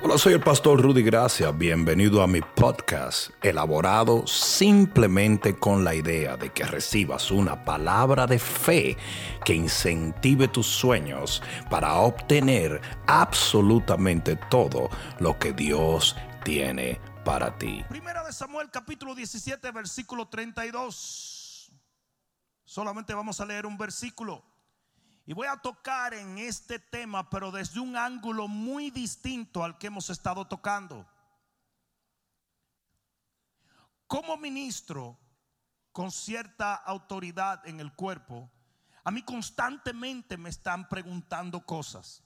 Hola, soy el pastor Rudy Gracia. Bienvenido a mi podcast, elaborado simplemente con la idea de que recibas una palabra de fe que incentive tus sueños para obtener absolutamente todo lo que Dios tiene para ti. Primera de Samuel capítulo 17 versículo 32. Solamente vamos a leer un versículo. Y voy a tocar en este tema, pero desde un ángulo muy distinto al que hemos estado tocando. Como ministro con cierta autoridad en el cuerpo, a mí constantemente me están preguntando cosas.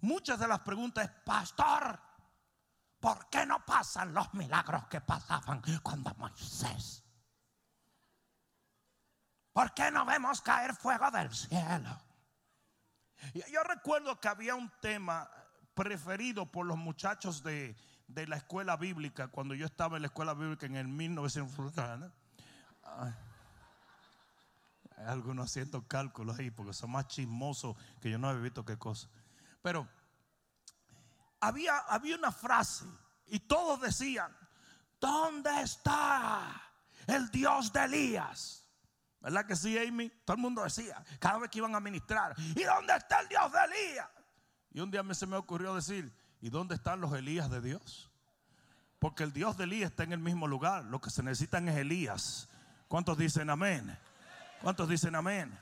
Muchas de las preguntas es, pastor, ¿por qué no pasan los milagros que pasaban cuando Moisés? ¿Por qué no vemos caer fuego del cielo? Yo recuerdo que había un tema preferido por los muchachos de, la escuela bíblica cuando yo estaba en la escuela bíblica en el 1900. Hay algunos haciendo cálculos ahí porque son más chismosos que yo no he visto qué cosa. Pero había, había una frase y todos decían, ¿dónde está el Dios de Elías? ¿Verdad que sí, Amy? Todo el mundo decía, cada vez que iban a ministrar, ¿y dónde está el Dios de Elías? Y un día se me ocurrió decir, ¿y dónde están los Elías de Dios? Porque el Dios de Elías está en el mismo lugar. Lo que se necesitan es Elías. ¿Cuántos dicen amén? ¿Cuántos dicen amén?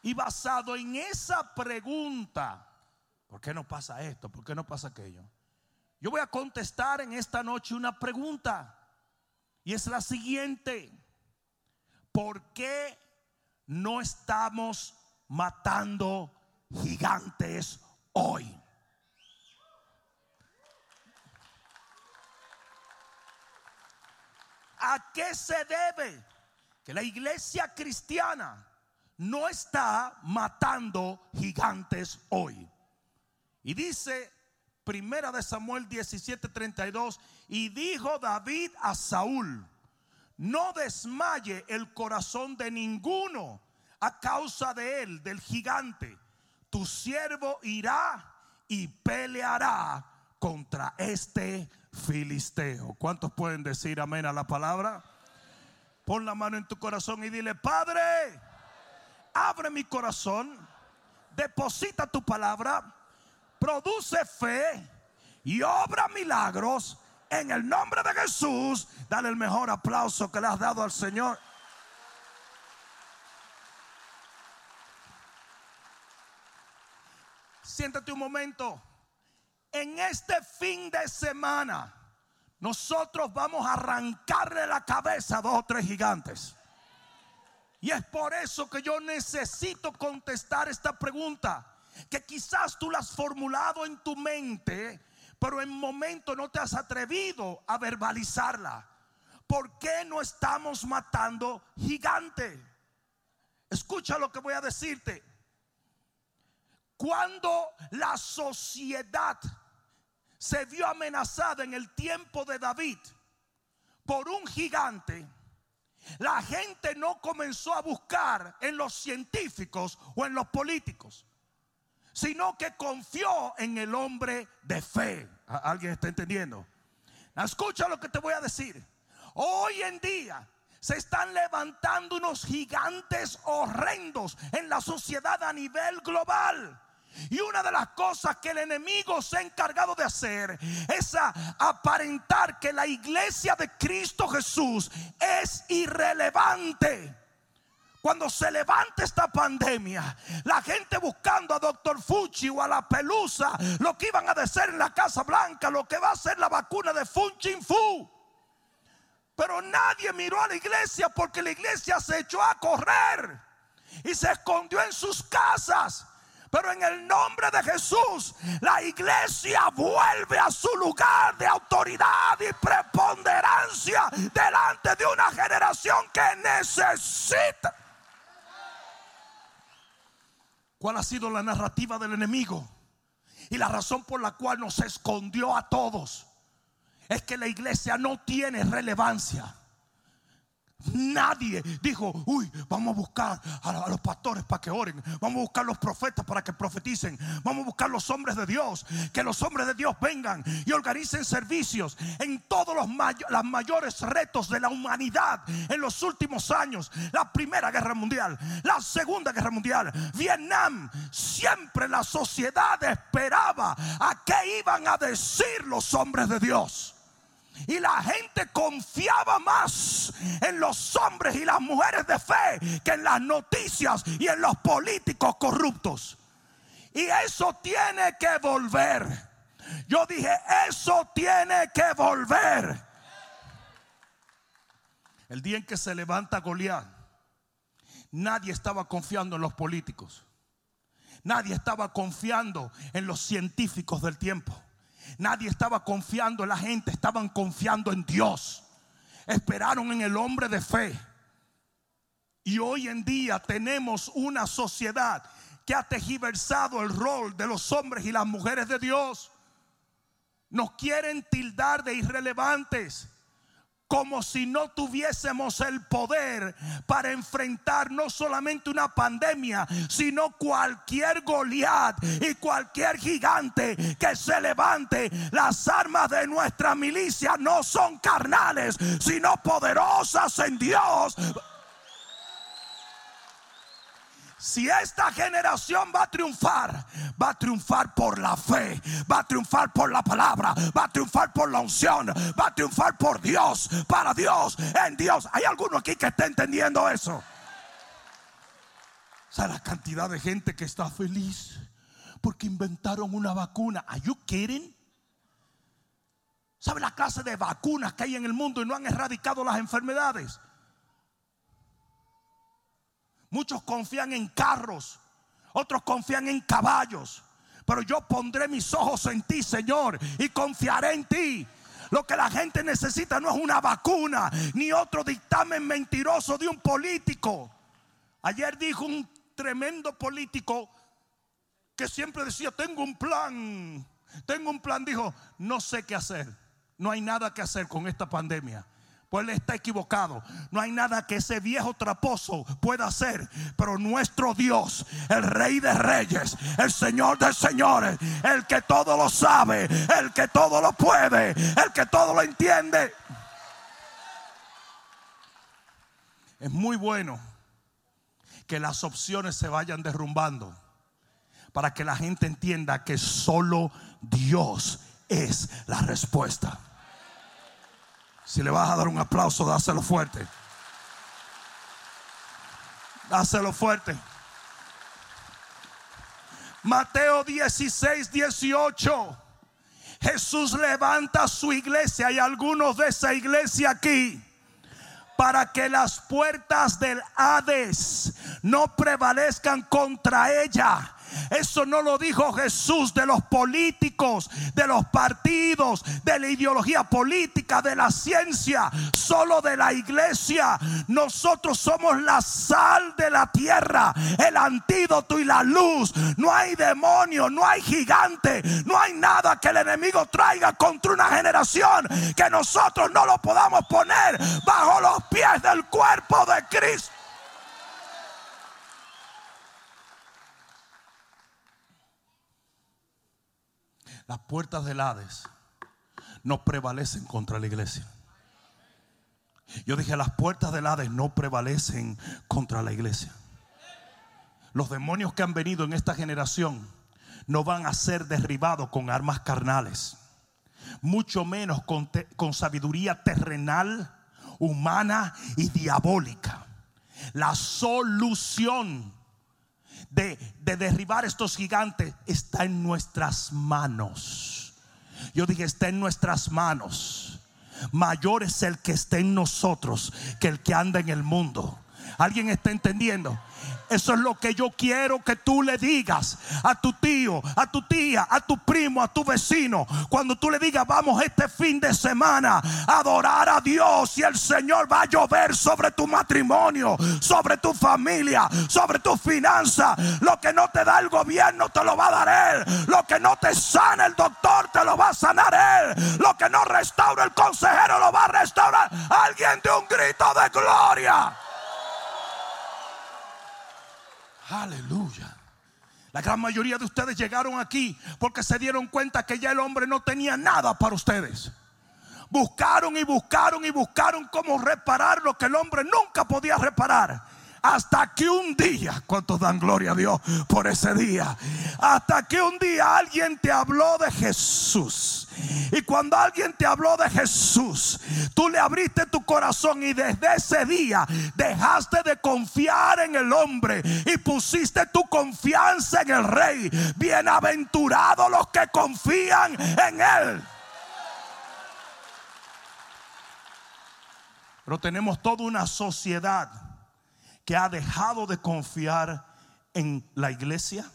Y basado en esa pregunta, ¿por qué no pasa esto? ¿Por qué no pasa aquello? Yo voy a contestar en esta noche una pregunta. Y es la siguiente. ¿Por qué no estamos matando gigantes hoy? ¿A qué se debe que la iglesia cristiana no está matando gigantes hoy? Y dice Primera de Samuel 17:32, y dijo David a Saúl, no desmaye el corazón de ninguno a causa de él, del gigante. Tu siervo irá y peleará contra este filisteo. ¿Cuántos pueden decir amén a la palabra? Pon la mano en tu corazón y dile, Padre, abre mi corazón, deposita tu palabra, produce fe y obra milagros en el nombre de Jesús, dale el mejor aplauso que le has dado al Señor. Siéntate un momento. En este fin de semana, nosotros vamos a arrancarle la cabeza a dos o tres gigantes. Y es por eso que yo necesito contestar esta pregunta, que quizás tú la has formulado en tu mente pero en momento no te has atrevido a verbalizarla. ¿Por qué no estamos matando gigante? Escucha lo que voy a decirte. Cuando la sociedad se vio amenazada en el tiempo de David por un gigante, la gente no comenzó a buscar en los científicos o en los políticos sino que confió en el hombre de fe. ¿Alguien está entendiendo? Escucha lo que te voy a decir. Hoy en día se están levantando unos gigantes horrendos en la sociedad a nivel global. Y una de las cosas que el enemigo se ha encargado de hacer es aparentar que la iglesia de Cristo Jesús es irrelevante. Cuando se levante esta pandemia, la gente buscando a Doctor Fuchi o a la pelusa, lo que iban a decir en la Casa Blanca, lo que va a ser la vacuna de Funchin Fu. Pero nadie miró a la iglesia porque la iglesia se echó a correr y se escondió en sus casas. Pero en el nombre de Jesús, la iglesia vuelve a su lugar de autoridad y preponderancia delante de una generación que necesita cuál ha sido la narrativa del enemigo y la razón por la cual nos escondió a todos es que la iglesia no tiene relevancia. Nadie dijo, uy, vamos a buscar a, los pastores para que oren, vamos a buscar los profetas para que profeticen, vamos a buscar los hombres de Dios, que los hombres de Dios vengan y organicen servicios en todos los los mayores retos de la humanidad en los últimos años, la Primera Guerra Mundial, la Segunda Guerra Mundial, Vietnam, siempre la sociedad esperaba a qué iban a decir los hombres de Dios. Y la gente confiaba más en los hombres y las mujeres de fe que en las noticias y en los políticos corruptos. Y eso tiene que volver. Yo dije, eso tiene que volver. El día en que se levanta Goliat, nadie estaba confiando en los políticos. Nadie estaba confiando en los científicos del tiempo. Nadie estaba confiando en la gente, estaban confiando en Dios. Esperaron en el hombre de fe. Y hoy en día tenemos una sociedad que ha tejiversado el rol de los hombres y las mujeres de Dios. Nos quieren tildar de irrelevantes como si no tuviésemos el poder para enfrentar no solamente una pandemia, sino cualquier Goliat y cualquier gigante que se levante. Las armas de nuestra milicia no son carnales, sino poderosas en Dios si esta generación va a triunfar, va a triunfar por la fe, va a triunfar por la palabra, va a triunfar por la unción, va a triunfar por Dios, para Dios, en Dios. ¿Hay alguno aquí que esté entendiendo eso? O sea, la cantidad de gente que está feliz porque inventaron una vacuna. ¿Are you kidding? ¿Sabe la clase de vacunas que hay en el mundo y no han erradicado las enfermedades? Muchos confían en carros, otros confían en caballos. Pero yo pondré mis ojos en ti, Señor, y confiaré en ti. Lo que la gente necesita no es una vacuna, ni otro dictamen mentiroso de un político. Ayer dijo un tremendo político que siempre decía, tengo un plan, tengo un plan. Dijo, no sé qué hacer, no hay nada que hacer con esta pandemia. Pues él está equivocado. No hay nada que ese viejo traposo pueda hacer. Pero nuestro Dios, el Rey de Reyes, el Señor de Señores, el que todo lo sabe, el que todo lo puede, el que todo lo entiende. Es muy bueno que las opciones se vayan derrumbando para que la gente entienda que solo Dios es la respuesta. Si le vas a dar un aplauso, dáselo fuerte. Dáselo fuerte. Mateo 16, 18. Jesús levanta su iglesia y algunos de esa iglesia aquí para que las puertas del Hades no prevalezcan contra ella. Eso no lo dijo Jesús de los políticos, de los partidos, de la ideología política, de la ciencia, solo de la iglesia. Nosotros somos la sal de la tierra, el antídoto y la luz. No hay demonio, no hay gigante, no hay nada que el enemigo traiga contra una generación que nosotros no lo podamos poner bajo los pies del cuerpo de Cristo. Las puertas del Hades no prevalecen contra la iglesia. Yo dije, las puertas del Hades no prevalecen contra la iglesia. Los demonios que han venido en esta generación no van a ser derribados con armas carnales, mucho menos con, con sabiduría terrenal, humana y diabólica. La solución de, derribar estos gigantes está en nuestras manos. Yo dije, está en nuestras manos. Mayor es el que está en nosotros que el que anda en el mundo. ¿Alguien está entendiendo? Eso es lo que yo quiero que tú le digas a tu tío, a tu tía, a tu primo, a tu vecino. Cuando tú le digas, vamos este fin de semana a adorar a Dios y el Señor va a llover sobre tu matrimonio, sobre tu familia, sobre tu finanza. Lo que no te da el gobierno te lo va a dar Él. Lo que no te sana el doctor te lo va a sanar Él. Lo que no restaura el consejero lo va a restaurar. Alguien de un grito de gloria. Aleluya. La gran mayoría de ustedes llegaron aquí porque se dieron cuenta que ya el hombre no tenía nada para ustedes. Buscaron y buscaron y buscaron cómo reparar lo que el hombre nunca podía reparar. Hasta que un día, ¿cuántos dan gloria a Dios por ese día? Hasta que un día alguien te habló de Jesús. Y cuando alguien te habló de Jesús, tú le abriste tu corazón y desde ese día dejaste de confiar en el hombre y pusiste tu confianza en el rey. Bienaventurados los que confían en él. Pero tenemos toda una sociedad que ha dejado de confiar en la iglesia,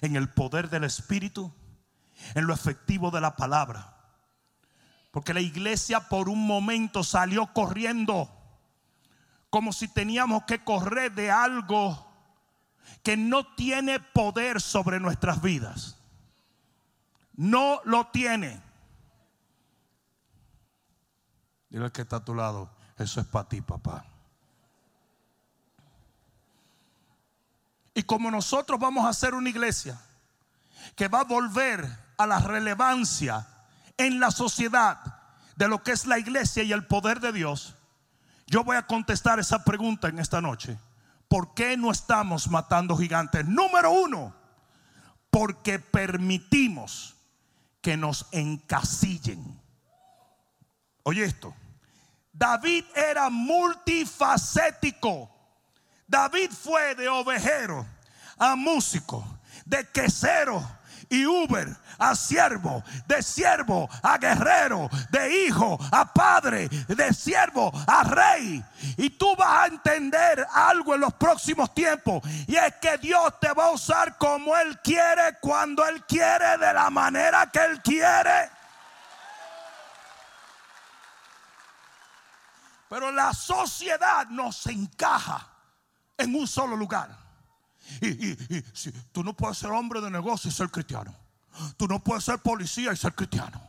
en el poder del Espíritu, en lo efectivo de la palabra. Porque la iglesia por un momento salió corriendo como si teníamos que correr de algo que no tiene poder sobre nuestras vidas. No lo tiene. Dile que está a tu lado, eso es para ti, papá. Y como nosotros vamos a hacer una iglesia que va a volver a la relevancia en la sociedad de lo que es la iglesia y el poder de Dios, yo voy a contestar esa pregunta en esta noche. ¿Por qué no estamos matando gigantes? Número uno, porque permitimos que nos encasillen. Oye esto, David era multifacético. David fue de ovejero a músico, de quesero y Uber a siervo, de siervo a guerrero, de hijo a padre, de siervo a rey. Y tú vas a entender algo en los próximos tiempos. Y es que Dios te va a usar como Él quiere, cuando Él quiere, de la manera que Él quiere. Pero la sociedad nos encaja en un solo lugar. Y, tú no puedes ser hombre de negocio y ser cristiano. Tú no puedes ser policía y ser cristiano.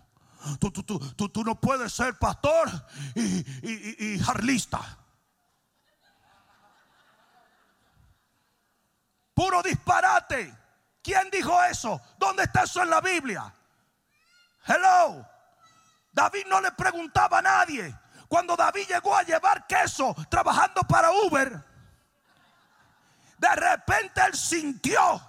Tú, tú, tú, tú no puedes ser pastor y, y jarlista. Puro disparate. ¿Quién dijo eso? ¿Dónde está eso en la Biblia? Hello. David no le preguntaba a nadie. Cuando David llegó a llevar queso trabajando para Uber, de repente él sintió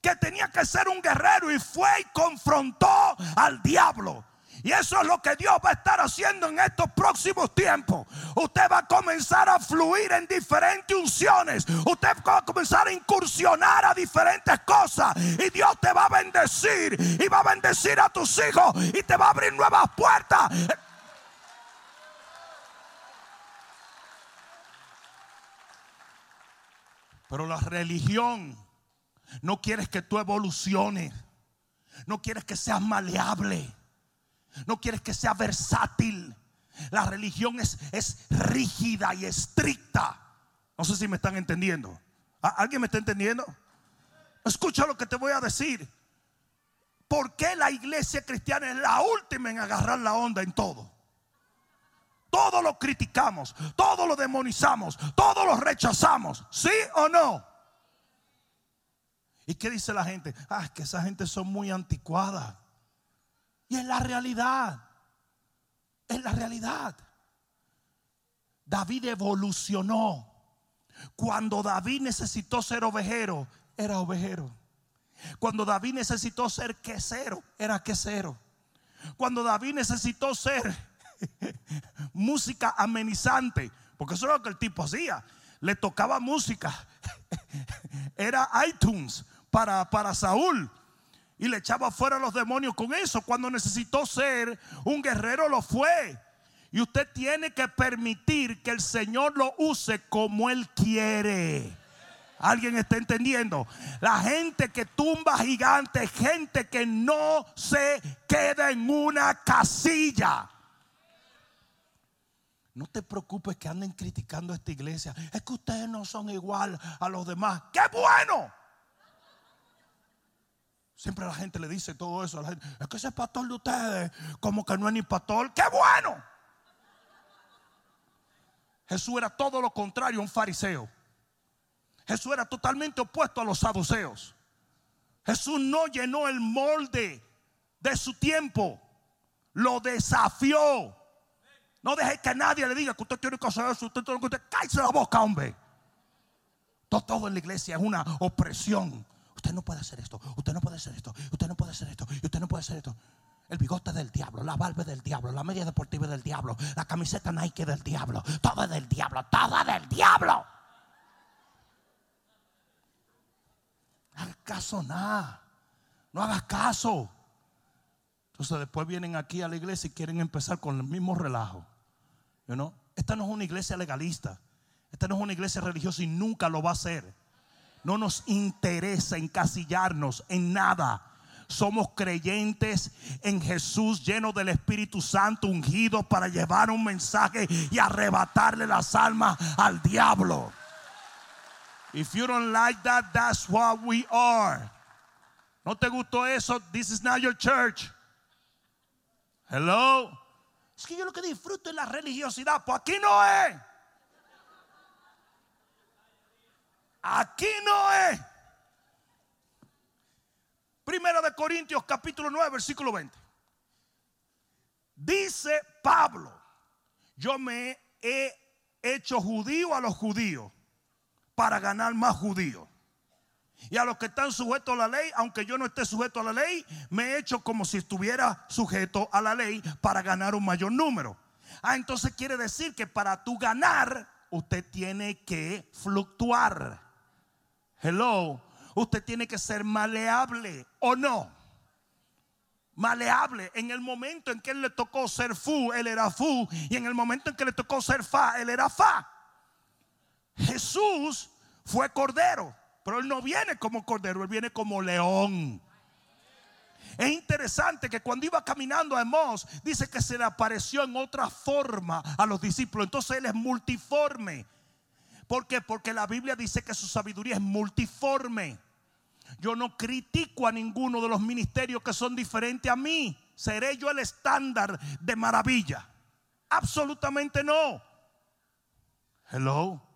que tenía que ser un guerrero y fue y confrontó al diablo. Y eso es lo que Dios va a estar haciendo en estos próximos tiempos. Usted va a comenzar a fluir en diferentes unciones. Usted va a comenzar a incursionar a diferentes cosas. Y Dios te va a bendecir. Y va a bendecir a tus hijos. Y te va a abrir nuevas puertas. Pero la religión no quieres que tú evoluciones. No quieres que seas maleable. No quieres que sea versátil. La religión es, es rígida y estricta. No sé si me están entendiendo. ¿Alguien me está entendiendo? Escucha lo que te voy a decir. ¿Por qué la iglesia cristiana es la última en agarrar la onda en todo? Todo lo criticamos, todo lo demonizamos, todo lo rechazamos. ¿Sí o no? ¿Y qué dice la gente? Ah, es que esa gente son muy anticuadas. Y es la realidad. Es la realidad. David evolucionó. Cuando David necesitó ser ovejero, era ovejero. Cuando David necesitó ser quesero, era quesero. Cuando David necesitó ser música amenizante, porque eso es lo que el tipo hacía. Le tocaba música. Era iTunes para, para Saúl. Y le echaba fuera a los demonios con eso. Cuando necesitó ser un guerrero, lo fue. Y usted tiene que permitir que el Señor lo use como Él quiere. ¿Alguien está entendiendo? La gente que tumba gigantes, gente que no se queda en una casilla. No te preocupes que anden criticando a esta iglesia. Es que ustedes no son igual a los demás. ¡Qué bueno! Siempre la gente le dice todo eso a la gente. Es que ese pastor de ustedes, como que no es ni pastor. ¡Qué bueno! Jesús era todo lo contrario, un fariseo. Jesús era totalmente opuesto a los saduceos. Jesús no llenó el molde de su tiempo, lo desafió. No deje que nadie le diga que usted tiene que hacer eso, usted tiene que hacer. Cállese la boca, hombre. Todo, todo en la iglesia es una opresión. Usted no puede hacer esto, usted no puede hacer esto, usted no puede hacer esto, usted no puede hacer esto. El bigote del diablo, la barba del diablo, la media deportiva del diablo, la camiseta Nike del diablo, todo es del diablo, todo del diablo. No hagas caso nada, no hagas caso. Entonces después vienen aquí a la iglesia y quieren empezar con el mismo relajo. You Esta no es una iglesia legalista, esta no es una iglesia religiosa y nunca lo va a ser. No nos interesa encasillarnos en nada somos creyentes en Jesús lleno del Espíritu Santo ungido para llevar un mensaje y arrebatarle las almas al diablo. If you don't like that, that's what we are. ¿No te gustó eso? This is not your church. Hello. Es que yo lo que disfruto es la religiosidad. Pues aquí no es. Aquí no es. Primera de Corintios capítulo 9, versículo 20. Dice Pablo, yo me he hecho judío a los judíos para ganar más judíos. Y a los que están sujetos a la ley, aunque yo no esté sujeto a la ley, me he hecho como si estuviera sujeto a la ley para ganar un mayor número. Ah, entonces quiere decir que para tú ganar, usted tiene que fluctuar. Hello usted tiene que ser maleable o no. Maleable. En el momento en que él le tocó ser fu, él era fu. Y en el momento en que le tocó ser fa, él era fa. Jesús fue cordero, pero él no viene como cordero, él viene como león. Es interesante que cuando iba caminando a Emos, dice que se le apareció en otra forma a los discípulos. Entonces él es multiforme. ¿Por qué? Porque la Biblia dice que su sabiduría es multiforme. Yo no critico a ninguno de los ministerios que son diferentes a mí. ¿Seré yo el estándar de maravilla? Absolutamente no. Hello.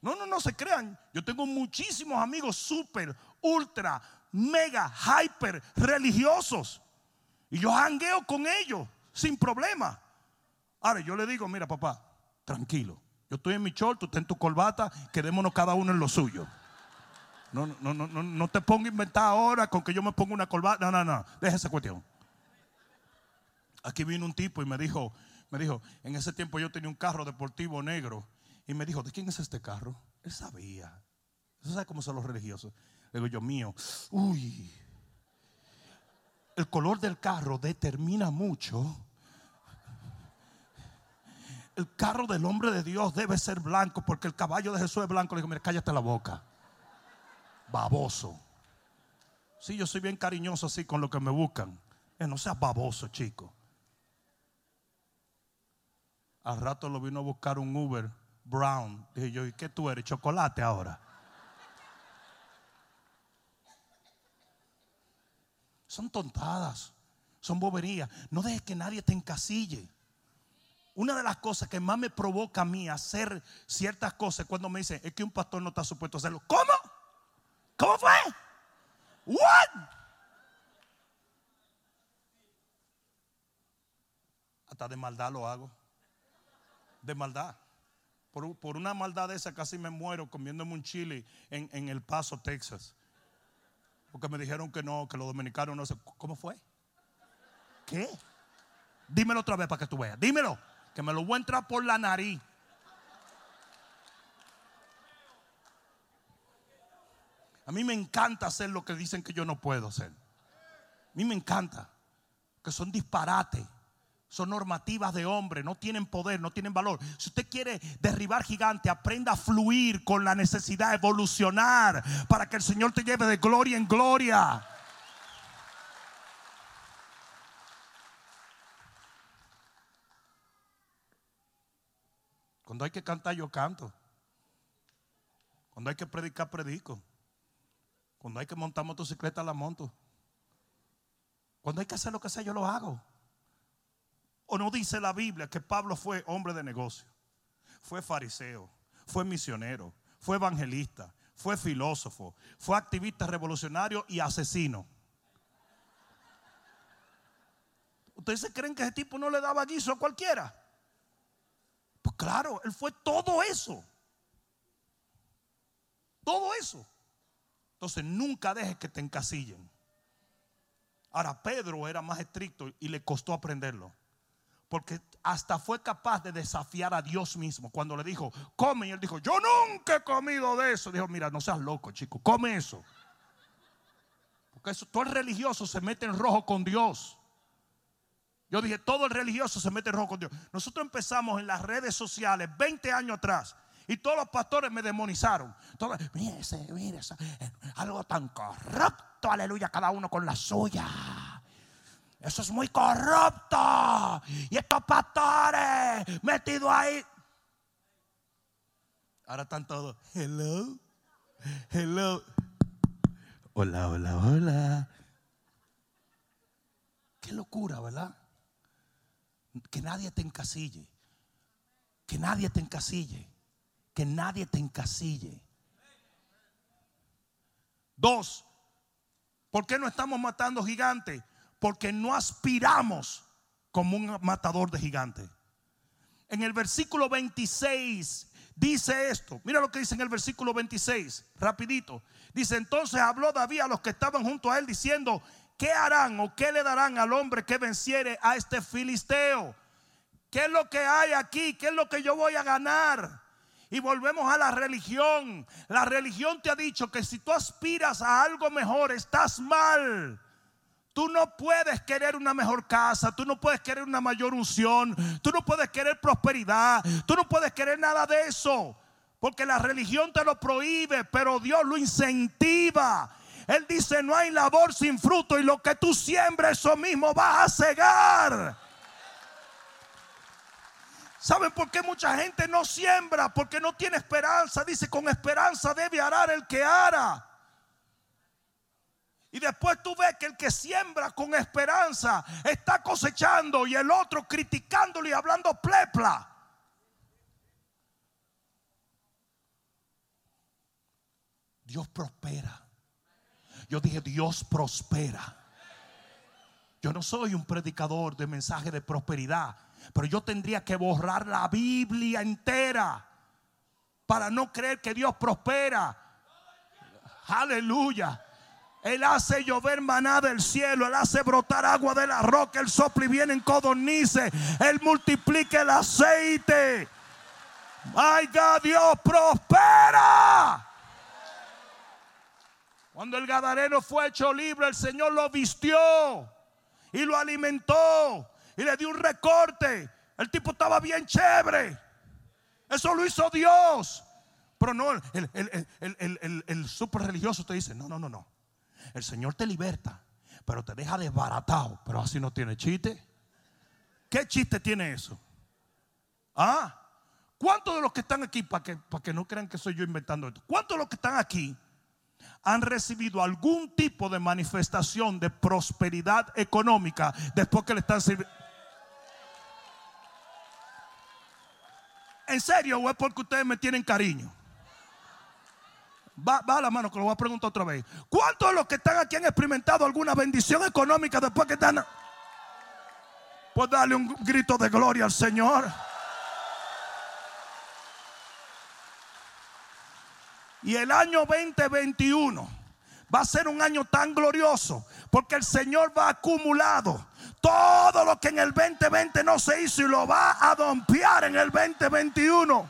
No, no, no se crean. Yo tengo muchísimos amigos súper, ultra, mega, hyper religiosos. Y yo jangueo con ellos sin problema. Ahora yo le digo, mira papá, tranquilo. Yo estoy en mi short, tú estás en tu corbata, quedémonos cada uno en lo suyo. No, no, no, no, no te pongo a inventar ahora con que yo me ponga una corbata. No, no, no, deja cuestión. Aquí vino un tipo y me dijo, me dijo, en ese tiempo yo tenía un carro deportivo negro. Y me dijo, ¿de quién es este carro? Él sabía. ¿Eso sabe cómo son los religiosos? Le digo yo, mío. Uy. El color del carro determina mucho el carro del hombre de Dios debe ser blanco porque el caballo de Jesús es blanco. Le digo, mira, cállate la boca. Baboso. Sí, yo soy bien cariñoso así con lo que me buscan. Eh, no seas baboso, chico. Al rato lo vino a buscar un Uber Brown. Dije yo, ¿y qué tú eres? ¿Chocolate ahora? Son tontadas, son boberías. No dejes que nadie te encasille una de las cosas que más me provoca a mí hacer ciertas cosas cuando me dicen es que un pastor no está supuesto a hacerlo. ¿Cómo? ¿Cómo fue? What? Hasta de maldad lo hago. De maldad. Por, una maldad esa casi me muero comiéndome un chile en, en El Paso, Texas. Porque me dijeron que no, que los dominicanos no se... ¿Cómo fue? ¿Qué? Dímelo otra vez para que tú veas. Dímelo que me lo voy a entrar por la nariz. A mí me encanta hacer lo que dicen que yo no puedo hacer. A mí me encanta, que son disparates. Son normativas de hombre, no tienen poder, no tienen valor. Si usted quiere derribar gigante, aprenda a fluir con la necesidad, evolucionar para que el Señor te lleve de gloria en gloria. Cuando hay que cantar, yo canto. Cuando hay que predicar, predico. Cuando hay que montar motocicleta, la monto. Cuando hay que hacer lo que sea, yo lo hago. ¿O no dice la Biblia que Pablo fue hombre de negocio? Fue fariseo, fue misionero, fue evangelista, fue filósofo, fue activista revolucionario y asesino. ¿Ustedes se creen que ese tipo no le daba guiso a cualquiera? Pues claro, él fue todo eso. Todo eso. Entonces nunca dejes que te encasillen. Ahora Pedro era más estricto y le costó aprenderlo. Porque hasta fue capaz de desafiar a Dios mismo. Cuando le dijo, come. Y él dijo, yo nunca he comido de eso. Dijo, mira, no seas loco, chico, come eso. Porque todo el religioso se mete en rojo con Dios. Yo dije, todo el religioso se mete en rojo con Dios. Nosotros empezamos en las redes sociales 20 años atrás. Y todos los pastores me demonizaron. mire, mire, algo tan corrupto, aleluya, cada uno con la suya. Eso es muy corrupto. Y estos pastores metidos ahí. Ahora están todos. Hello. Hello. Hola, hola, hola. Qué locura, ¿verdad? Que nadie te encasille. Que nadie te encasille. Que nadie te encasille. Dos, ¿por qué no estamos matando gigantes? Porque no aspiramos como un matador de gigantes. En el versículo 26 dice esto. Mira lo que dice en el versículo 26, rapidito. Dice, entonces habló David a los que estaban junto a él diciendo, ¿qué harán o qué le darán al hombre que venciere a este filisteo? ¿Qué es lo que hay aquí? ¿Qué es lo que yo voy a ganar? Y volvemos a la religión. La religión te ha dicho que si tú aspiras a algo mejor, estás mal. Tú no puedes querer una mejor casa, tú no puedes querer una mayor unción, tú no puedes querer prosperidad, tú no puedes querer nada de eso, porque la religión te lo prohíbe, pero Dios lo incentiva. Él dice, no hay labor sin fruto y lo que tú siembres, eso mismo vas a cegar. ¿Saben por qué mucha gente no siembra? Porque no tiene esperanza. Dice, con esperanza debe arar el que ara. Y después tú ves que el que siembra con esperanza está cosechando y el otro criticándole y hablando plepla. Dios prospera. Yo dije, Dios prospera. Yo no soy un predicador de mensaje de prosperidad, pero yo tendría que borrar la Biblia entera para no creer que Dios prospera. Aleluya. Él hace llover maná del cielo. Él hace brotar agua de la roca. El sople y viene en codornices. Él multiplica el aceite. Ay, Dios prospera. Cuando el Gadareno fue hecho libre, el Señor lo vistió y lo alimentó y le dio un recorte. El tipo estaba bien chévere. Eso lo hizo Dios. Pero no, el, el, el super religioso te dice: No, no, no, no. El Señor te liberta, pero te deja desbaratado. Pero así no tiene chiste. ¿Qué chiste tiene eso? Ah, ¿cuántos de los que están aquí, para que, que no crean que soy yo inventando esto, cuántos de los que están aquí han recibido algún tipo de manifestación de prosperidad económica después que le están sirviendo? ¿En serio o es porque ustedes me tienen cariño? Va, va, a la mano que lo voy a preguntar otra vez. ¿Cuántos de los que están aquí han experimentado alguna bendición económica después que están... Pues darle un grito de gloria al Señor. Y el año 2021 va a ser un año tan glorioso porque el Señor va acumulado todo lo que en el 2020 no se hizo y lo va a dompear en el 2021.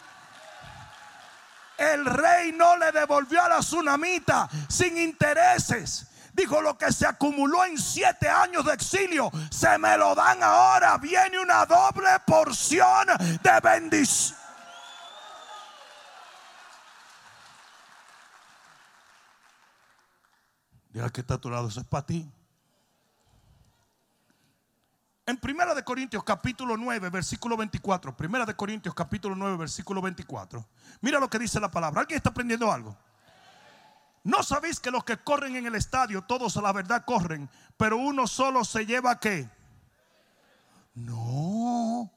El rey no le devolvió a la tsunamita sin intereses. Dijo, lo que se acumuló en siete años de exilio, se me lo dan ahora. Viene una doble porción de bendición. Diga que está a tu lado, eso es para ti. En Primera de Corintios capítulo 9, versículo 24. Primera de Corintios capítulo 9, versículo 24. Mira lo que dice la palabra. ¿Alguien está aprendiendo algo? ¿No sabéis que los que corren en el estadio, todos a la verdad corren, pero uno solo se lleva qué? No.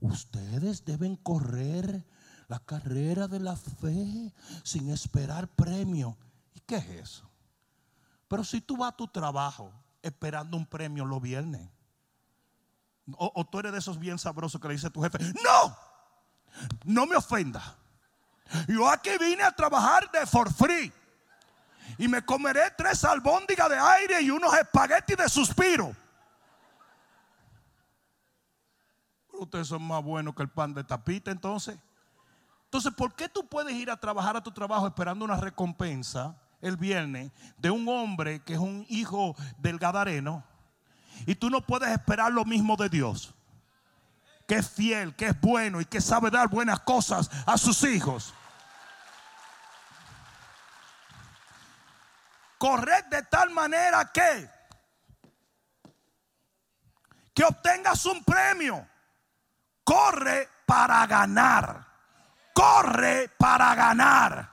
Ustedes deben correr la carrera de la fe sin esperar premio. ¿Y qué es eso? Pero si tú vas a tu trabajo esperando un premio los viernes, o, tú eres de esos bien sabrosos que le dice tu jefe, no, no me ofenda. Yo aquí vine a trabajar de for free. Y me comeré tres albóndigas de aire y unos espaguetis de suspiro. ustedes son más buenos que el pan de tapita entonces. Entonces, ¿por qué tú puedes ir a trabajar a tu trabajo esperando una recompensa el viernes de un hombre que es un hijo del Gadareno? Y tú no puedes esperar lo mismo de Dios. Que es fiel, que es bueno y que sabe dar buenas cosas a sus hijos. Corred de tal manera que que obtengas un premio. Corre para ganar. Corre para ganar.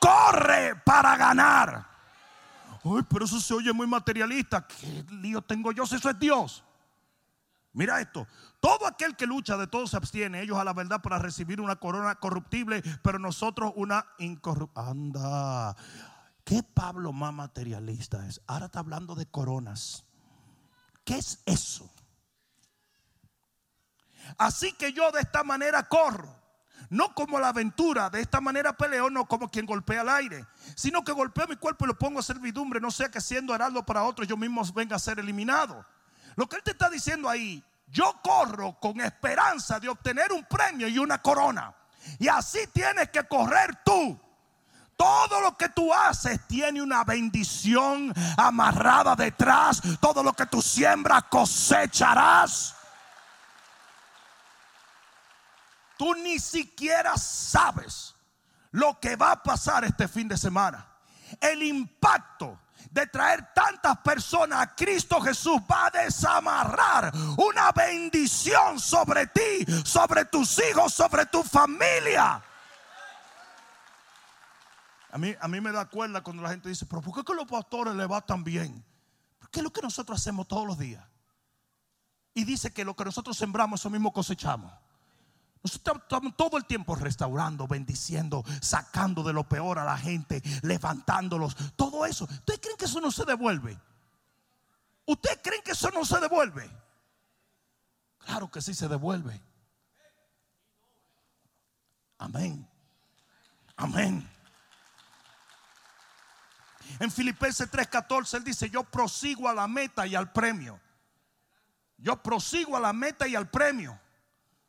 Corre para ganar. Ay, pero eso se oye muy materialista. ¿Qué lío tengo yo si eso es Dios? Mira esto. Todo aquel que lucha de todo se abstiene. Ellos a la verdad para recibir una corona corruptible, pero nosotros una incorruptible. Anda. ¿Qué Pablo más materialista es? Ahora está hablando de coronas. ¿Qué es eso? Así que yo de esta manera corro no como la aventura, de esta manera peleo, no como quien golpea al aire, sino que golpeo mi cuerpo y lo pongo a servidumbre, no sea que siendo heraldo para otros yo mismo venga a ser eliminado. Lo que él te está diciendo ahí, yo corro con esperanza de obtener un premio y una corona. Y así tienes que correr tú. Todo lo que tú haces tiene una bendición amarrada detrás. Todo lo que tú siembras cosecharás. Tú ni siquiera sabes lo que va a pasar este fin de semana. El impacto de traer tantas personas a Cristo Jesús va a desamarrar una bendición sobre ti, sobre tus hijos, sobre tu familia. A mí, a mí me da cuerda cuando la gente dice, pero ¿por qué que los pastores le va tan bien? Porque es lo que nosotros hacemos todos los días. Y dice que lo que nosotros sembramos, eso mismo cosechamos. Nosotros estamos todo el tiempo restaurando, bendiciendo, sacando de lo peor a la gente, levantándolos. Todo eso. ¿Ustedes creen que eso no se devuelve? ¿Ustedes creen que eso no se devuelve? Claro que sí se devuelve. Amén. Amén. En Filipenses 3:14 él dice, yo prosigo a la meta y al premio. Yo prosigo a la meta y al premio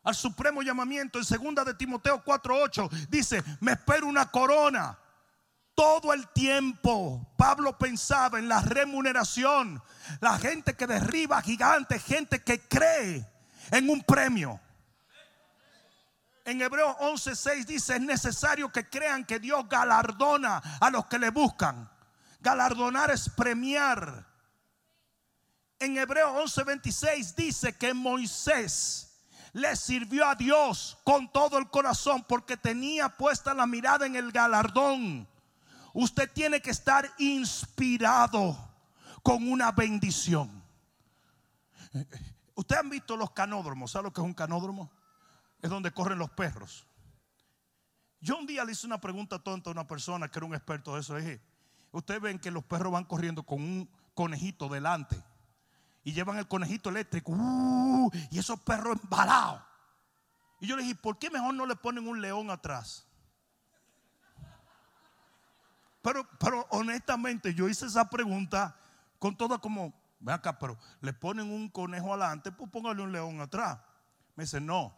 al supremo llamamiento. En segunda de Timoteo 4:8 dice, "Me espero una corona." Todo el tiempo Pablo pensaba en la remuneración, la gente que derriba gigantes, gente que cree en un premio. En Hebreos 11:6 dice, "Es necesario que crean que Dios galardona a los que le buscan." Galardonar es premiar. En Hebreos 11:26 dice que Moisés le sirvió a Dios con todo el corazón porque tenía puesta la mirada en el galardón. Usted tiene que estar inspirado con una bendición. Ustedes han visto los canódromos. ¿Sabe lo que es un canódromo? Es donde corren los perros. Yo un día le hice una pregunta tonta a una persona que era un experto de eso. dije, ustedes ven que los perros van corriendo con un conejito delante y llevan el conejito eléctrico uh, y esos perros embalados. Y yo le dije, ¿por qué mejor no le ponen un león atrás? Pero, pero honestamente yo hice esa pregunta con toda como, ven acá, pero le ponen un conejo adelante, pues póngale un león atrás. Me dice, no,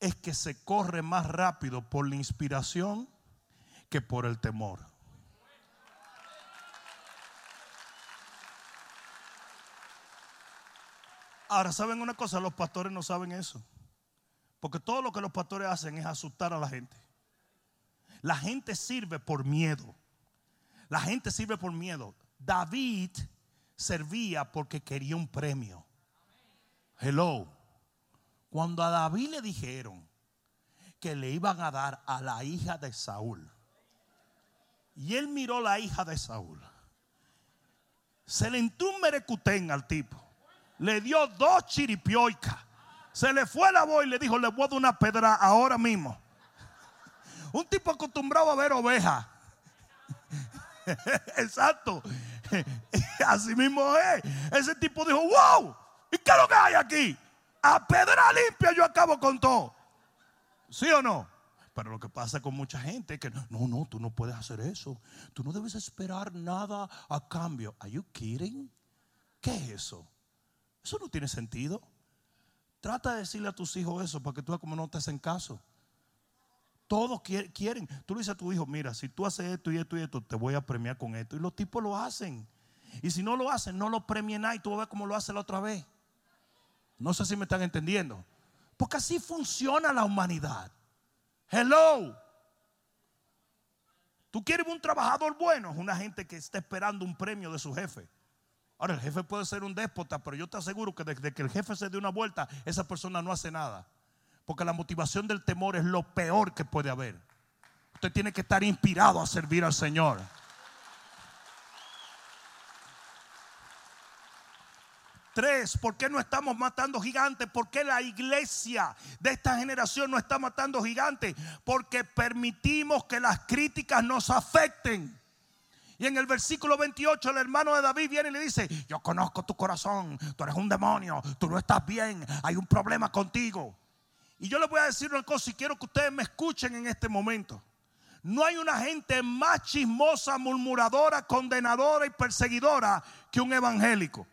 es que se corre más rápido por la inspiración que por el temor. Ahora, ¿saben una cosa? Los pastores no saben eso. Porque todo lo que los pastores hacen es asustar a la gente. La gente sirve por miedo. La gente sirve por miedo. David servía porque quería un premio. Hello. Cuando a David le dijeron que le iban a dar a la hija de Saúl, y él miró la hija de Saúl, se le merecutén al tipo, le dio dos chiripioicas, se le fue la voz y le dijo: Le voy a dar una pedra ahora mismo. Un tipo acostumbrado a ver ovejas. Exacto. Así mismo es. Ese tipo dijo, wow, ¿y qué es lo que hay aquí? A pedra limpia yo acabo con todo. ¿Sí o no? Pero lo que pasa con mucha gente es que no, no, tú no puedes hacer eso. Tú no debes esperar nada a cambio. ¿Are you kidding? ¿Qué es eso? Eso no tiene sentido. Trata de decirle a tus hijos eso para que tú como no te hacen caso. Todos quieren. Tú le dices a tu hijo, mira, si tú haces esto y esto y esto, te voy a premiar con esto. Y los tipos lo hacen. Y si no lo hacen, no lo premien nada y tú vas a ver cómo lo hace la otra vez. No sé si me están entendiendo. Porque así funciona la humanidad. Hello. Tú quieres un trabajador bueno, es una gente que está esperando un premio de su jefe. Ahora, el jefe puede ser un déspota, pero yo te aseguro que desde que el jefe se dé una vuelta, esa persona no hace nada. Porque la motivación del temor es lo peor que puede haber. Usted tiene que estar inspirado a servir al Señor. Tres, ¿por qué no estamos matando gigantes? ¿Por qué la iglesia de esta generación no está matando gigantes? Porque permitimos que las críticas nos afecten. Y en el versículo 28 el hermano de David viene y le dice, yo conozco tu corazón, tú eres un demonio, tú no estás bien, hay un problema contigo. Y yo les voy a decir una cosa y quiero que ustedes me escuchen en este momento. No hay una gente más chismosa, murmuradora, condenadora y perseguidora que un evangélico.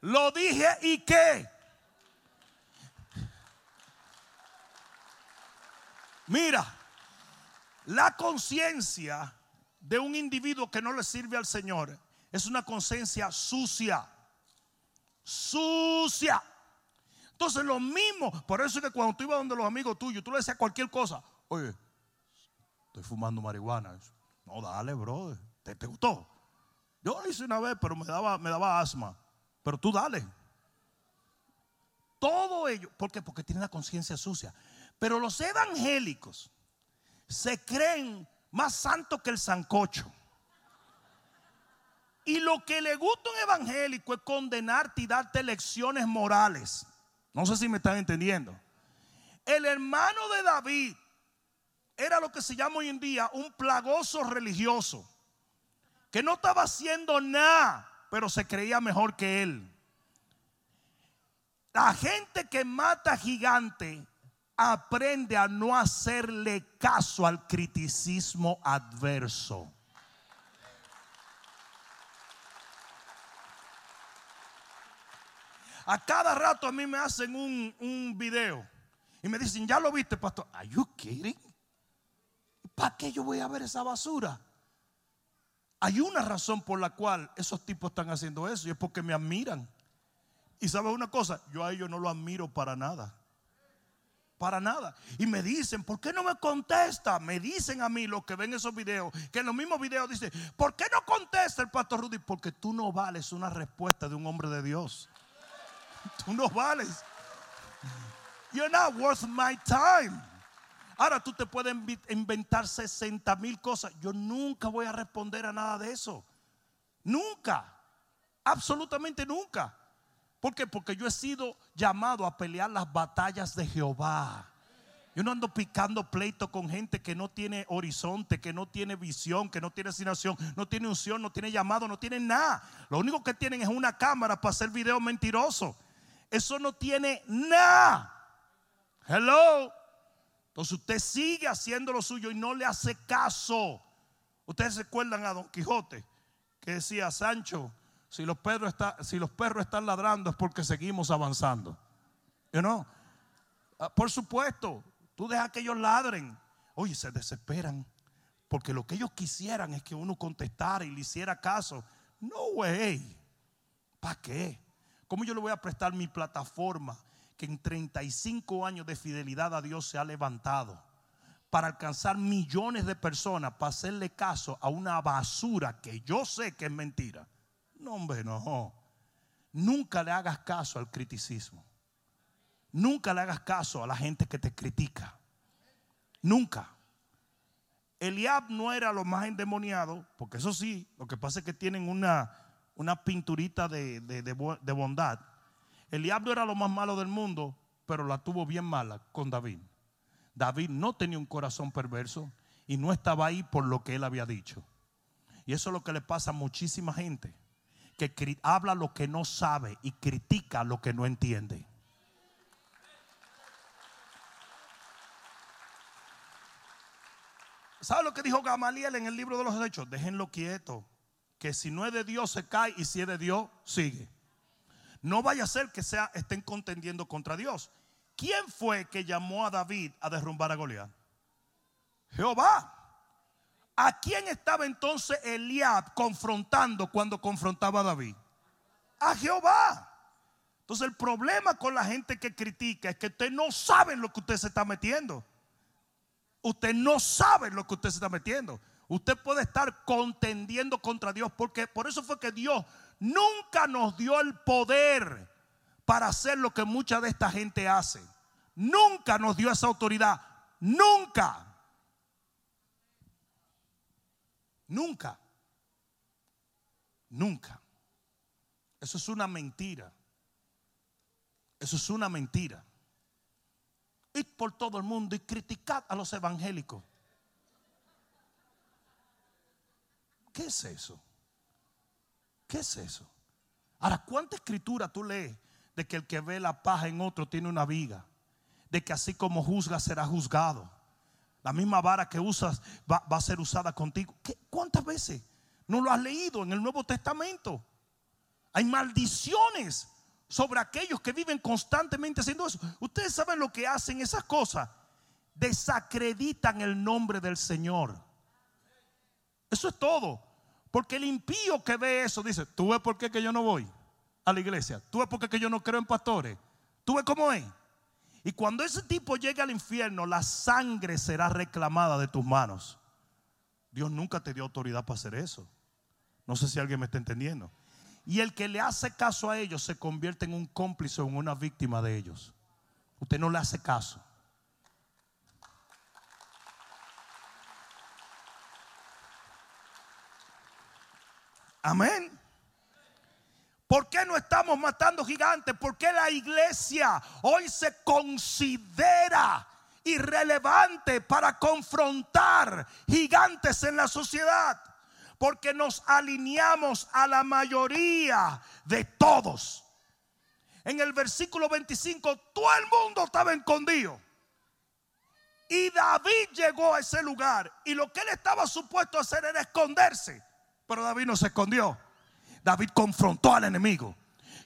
Lo dije y qué. Mira, la conciencia de un individuo que no le sirve al Señor es una conciencia sucia. Sucia. Entonces lo mismo, por eso es que cuando tú ibas donde los amigos tuyos, tú le decías cualquier cosa, oye, estoy fumando marihuana. No, dale, brother, ¿te, te gustó? Yo lo hice una vez, pero me daba, me daba asma. Pero tú dale. Todo ello, ¿por qué? Porque tienen la conciencia sucia. Pero los evangélicos se creen más santos que el sancocho. Y lo que le gusta un evangélico es condenarte y darte lecciones morales. No sé si me están entendiendo. El hermano de David era lo que se llama hoy en día un plagoso religioso, que no estaba haciendo nada, pero se creía mejor que él. La gente que mata gigante aprende a no hacerle caso al criticismo adverso. A cada rato a mí me hacen un, un video y me dicen, ¿ya lo viste, pastor? ¿Are you kidding? ¿Para qué yo voy a ver esa basura? Hay una razón por la cual esos tipos están haciendo eso y es porque me admiran. Y sabes una cosa, yo a ellos no lo admiro para nada. Para nada. Y me dicen, ¿por qué no me contesta? Me dicen a mí los que ven esos videos, que en los mismos videos dicen, ¿por qué no contesta el pastor Rudy? Porque tú no vales una respuesta de un hombre de Dios. Tú no vales. You're not worth my time. Ahora tú te puedes inventar 60 mil cosas. Yo nunca voy a responder a nada de eso. Nunca. Absolutamente nunca. ¿Por qué? Porque yo he sido llamado a pelear las batallas de Jehová. Yo no ando picando pleito con gente que no tiene horizonte, que no tiene visión, que no tiene asignación, no tiene unción, no tiene llamado, no tiene nada. Lo único que tienen es una cámara para hacer videos mentirosos. Eso no tiene nada. Hello. Entonces usted sigue haciendo lo suyo y no le hace caso. Ustedes se acuerdan a Don Quijote que decía, Sancho, si los perros, está, si los perros están ladrando es porque seguimos avanzando. You know? Ah, por supuesto, tú dejas que ellos ladren. Oye, se desesperan. Porque lo que ellos quisieran es que uno contestara y le hiciera caso. No way. ¿Para qué? ¿Cómo yo le voy a prestar mi plataforma que en 35 años de fidelidad a Dios se ha levantado para alcanzar millones de personas, para hacerle caso a una basura que yo sé que es mentira? No, hombre, no. Nunca le hagas caso al criticismo. Nunca le hagas caso a la gente que te critica. Nunca. Eliab no era lo más endemoniado, porque eso sí, lo que pasa es que tienen una, una pinturita de, de, bondad. Eliab no era lo más malo del mundo, pero la tuvo bien mala con David. David no tenía un corazón perverso y no estaba ahí por lo que él había dicho. Y eso es lo que le pasa a muchísima gente, que habla lo que no sabe y critica lo que no entiende. ¿Sabe lo que dijo Gamaliel en el libro de los Hechos? Déjenlo quieto. Que si no es de Dios se cae y si es de Dios sigue. No vaya a ser que estén contendiendo contra Dios. ¿Quién fue que llamó a David a derrumbar a Goliat? Jehová. ¿A quién estaba entonces Eliab confrontando cuando confrontaba a David? A Jehová. Entonces el problema con la gente que critica es que usted no sabe lo que usted se está metiendo. Usted no sabe lo que usted se está metiendo. Usted puede estar contendiendo contra Dios porque por eso fue que Dios nunca nos dio el poder para hacer lo que mucha de esta gente hace. Nunca nos dio esa autoridad. Nunca. Nunca. Nunca. Eso es una mentira. Eso es una mentira. Id por todo el mundo y criticad a los evangélicos. ¿Qué es eso? ¿Qué es eso? Ahora, ¿cuánta escritura tú lees de que el que ve la paja en otro tiene una viga? De que así como juzga será juzgado. La misma vara que usas va, a ser usada contigo. ¿Cuántas veces no lo has leído en el Nuevo Testamento? Hay maldiciones sobre aquellos que viven constantemente haciendo eso. Ustedes saben lo que hacen esas cosas. Desacreditan el nombre del Señor. Eso es todo. Porque el impío que ve eso dice, tú ves por qué que yo no voy a la iglesia. Tú ves por qué que yo no creo en pastores. Tú ves cómo es. Y cuando ese tipo llegue al infierno, la sangre será reclamada de tus manos. Dios nunca te dio autoridad para hacer eso. No sé si alguien me está entendiendo. Y el que le hace caso a ellos se convierte en un cómplice o en una víctima de ellos. Usted no le hace caso. Amén. ¿Por qué no estamos matando gigantes? ¿Por qué la iglesia hoy se considera irrelevante para confrontar gigantes en la sociedad? porque nos alineamos a la mayoría de todos. En el versículo 25, todo el mundo estaba escondido. Y David llegó a ese lugar. Y lo que él estaba supuesto a hacer era esconderse. Pero David no se escondió. David confrontó al enemigo.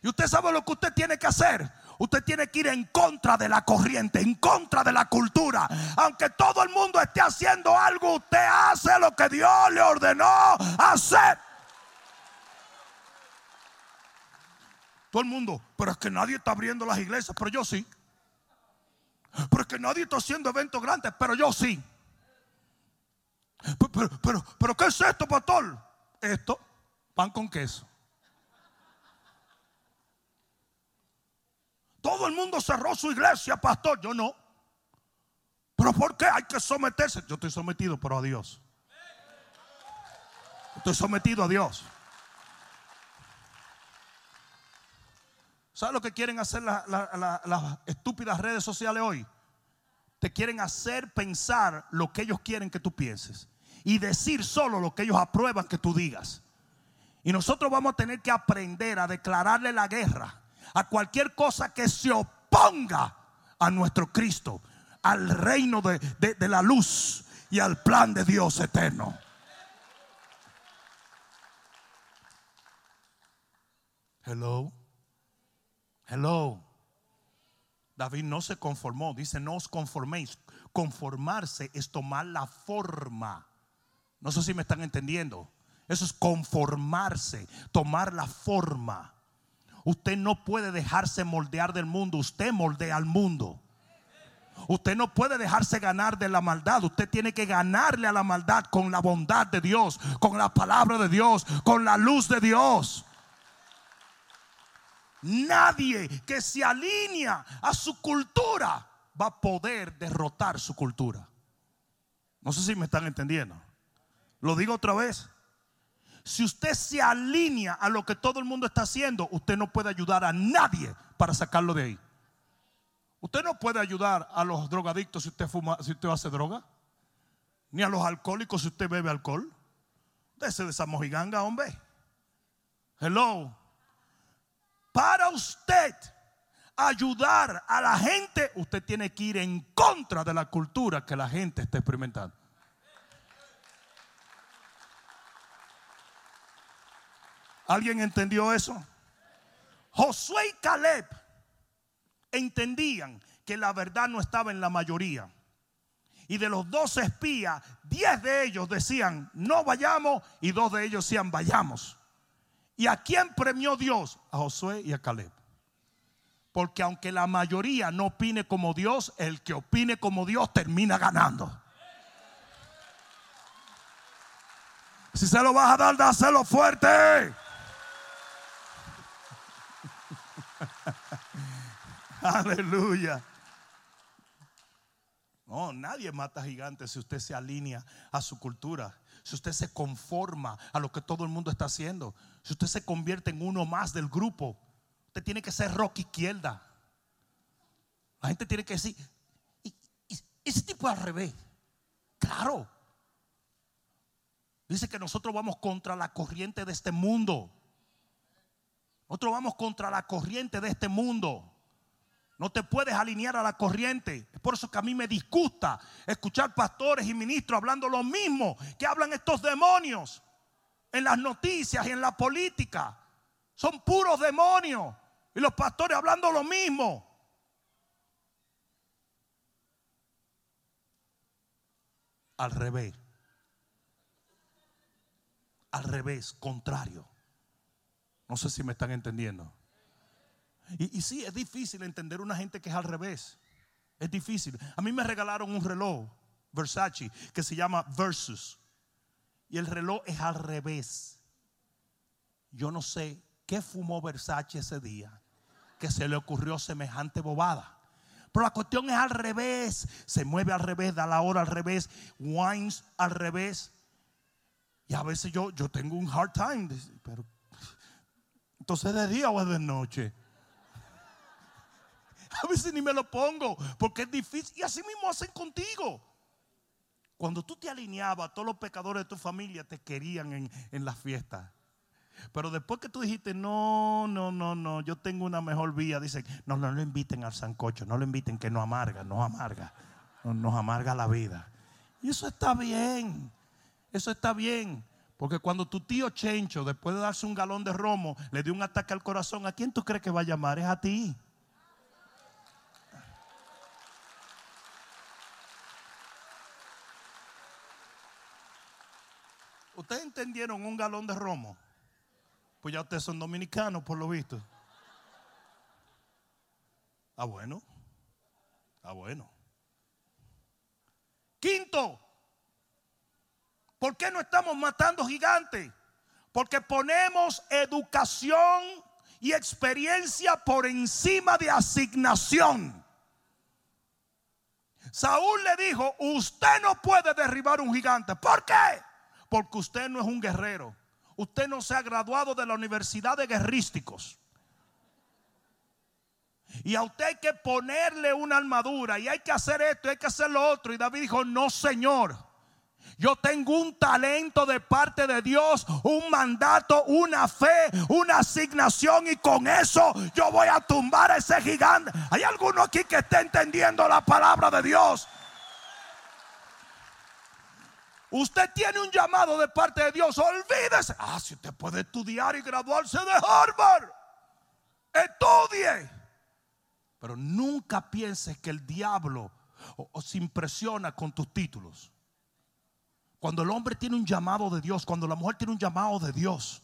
Y usted sabe lo que usted tiene que hacer. Usted tiene que ir en contra de la corriente, en contra de la cultura. Aunque todo el mundo esté haciendo algo, usted hace lo que Dios le ordenó hacer. Todo el mundo, pero es que nadie está abriendo las iglesias, pero yo sí. Pero es que nadie está haciendo eventos grandes, pero yo sí. Pero, pero, pero, ¿qué es esto, pastor? Esto, pan con queso. Todo el mundo cerró su iglesia, pastor. Yo no. ¿Pero por qué hay que someterse? Yo estoy sometido, pero a Dios. Estoy sometido a Dios. ¿Sabes lo que quieren hacer las estúpidas redes sociales hoy? Te quieren hacer pensar lo que ellos quieren que tú pienses y decir solo lo que ellos aprueban que tú digas. Y nosotros vamos a tener que aprender a declararle la guerra a cualquier cosa que se oponga a nuestro Cristo, al reino de, de la luz y al plan de Dios eterno. Hello. Hello. David no se conformó. Dice, no os conforméis. Conformarse es tomar la forma. No sé si me están entendiendo. Eso es conformarse, tomar la forma. Usted no puede dejarse moldear del mundo, usted moldea al mundo. Usted no puede dejarse ganar de la maldad. Usted tiene que ganarle a la maldad con la bondad de Dios, con la palabra de Dios, con la luz de Dios. Nadie que se alinea a su cultura va a poder derrotar su cultura. No sé si me están entendiendo. Lo digo otra vez. Si usted se alinea a lo que todo el mundo está haciendo, usted no puede ayudar a nadie para sacarlo de ahí. Usted no puede ayudar a los drogadictos si usted fuma, si usted hace droga, ni a los alcohólicos si usted bebe alcohol. Dese de esa mojiganga, hombre. Hello. Para usted ayudar a la gente, usted tiene que ir en contra de la cultura que la gente está experimentando. ¿Alguien entendió eso? Josué y Caleb entendían que la verdad no estaba en la mayoría. Y de los dos espías, diez de ellos decían, no vayamos, y dos de ellos decían, vayamos. ¿Y a quién premió Dios? A Josué y a Caleb. Porque aunque la mayoría no opine como Dios, el que opine como Dios termina ganando. Si se lo vas a dar, dáselo fuerte. Aleluya. No, nadie mata gigantes si usted se alinea a su cultura. Si usted se conforma a lo que todo el mundo está haciendo. Si usted se convierte en uno más del grupo. Usted tiene que ser rock izquierda. La gente tiene que decir, ese tipo al revés. Claro. Dice que nosotros vamos contra la corriente de este mundo. Nosotros vamos contra la corriente de este mundo. No te puedes alinear a la corriente. Es por eso que a mí me disgusta escuchar pastores y ministros hablando lo mismo que hablan estos demonios en las noticias y en la política. Son puros demonios. Y los pastores hablando lo mismo. Al revés. Al revés, contrario. No sé si me están entendiendo. Y, sí, es difícil entender una gente que es al revés. Es difícil. A mí me regalaron un reloj, Versace, que se llama Versus. Y el reloj es al revés. Yo no sé qué fumó Versace ese día, que se le ocurrió semejante bobada. Pero la cuestión es al revés. Se mueve al revés, da la hora al revés, wines al revés. Y a veces yo, yo tengo un hard time. Pero, entonces, ¿de día o es de noche? A veces ni me lo pongo porque es difícil. Y así mismo hacen contigo. Cuando tú te alineabas, todos los pecadores de tu familia te querían en, en la fiesta. Pero después que tú dijiste, no, no, no, no, yo tengo una mejor vía, dicen, no, no lo inviten al sancocho, no lo inviten que no amarga, no amarga, nos amarga la vida. Y eso está bien, eso está bien. Porque cuando tu tío Chencho, después de darse un galón de romo, le dio un ataque al corazón, ¿a quién tú crees que va a llamar? Es a ti. ¿Ustedes entendieron un galón de romo? Pues ya ustedes son dominicanos, por lo visto. Ah, bueno. Ah, bueno. Quinto, ¿por qué no estamos matando gigantes? Porque ponemos educación y experiencia por encima de asignación. Saúl le dijo, usted no puede derribar un gigante. ¿Por qué? porque usted no es un guerrero. Usted no se ha graduado de la Universidad de Guerrísticos. Y a usted hay que ponerle una armadura y hay que hacer esto, hay que hacer lo otro. Y David dijo, no señor. Yo tengo un talento de parte de Dios, un mandato, una fe, una asignación y con eso yo voy a tumbar a ese gigante. ¿Hay alguno aquí que esté entendiendo la palabra de Dios? Usted tiene un llamado de parte de Dios. Olvídese. Ah, si usted puede estudiar y graduarse de Harvard. Estudie. Pero nunca pienses que el diablo se impresiona con tus títulos. Cuando el hombre tiene un llamado de Dios, cuando la mujer tiene un llamado de Dios,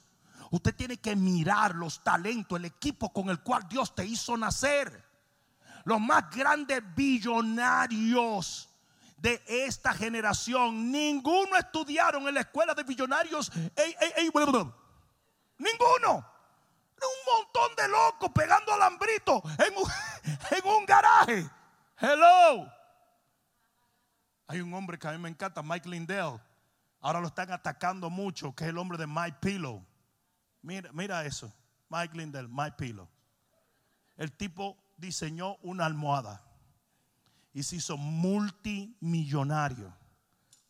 Usted tiene que mirar los talentos, el equipo con el cual Dios te hizo nacer. Los más grandes billonarios de esta generación, ninguno estudiaron en la escuela de billonarios. ninguno. Un montón de locos pegando alambrito en un, en un garaje. Hello. Hay un hombre que a mí me encanta, Mike Lindell. Ahora lo están atacando mucho, que es el hombre de My Pillow. Mira, mira eso. Mike Lindell, My Pillow. El tipo diseñó una almohada y se hizo multimillonario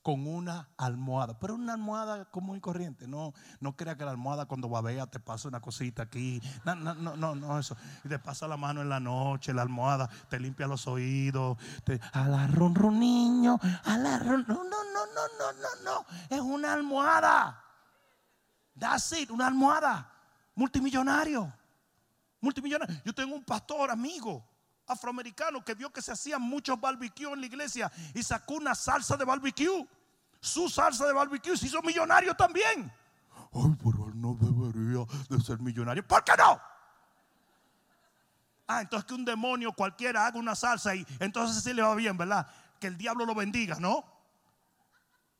con una almohada. Pero una almohada común y corriente. No, no crea que la almohada cuando babea te pasa una cosita aquí. No, no, no, no, eso. Y te pasa la mano en la noche, la almohada te limpia los oídos. Te, a niño, a. No, no, no, no, no, no, no. Es una almohada. That's it, una almohada. Multimillonario. Multimillonario. Yo tengo un pastor amigo afroamericano que vio que se hacían muchos barbecue en la iglesia y sacó una salsa de barbecue. Su salsa de barbecue se hizo millonario también. Ay, pero él no debería de ser millonario. ¿Por qué no? Ah, entonces que un demonio cualquiera haga una salsa y entonces sí le va bien, ¿verdad? Que el diablo lo bendiga, ¿no?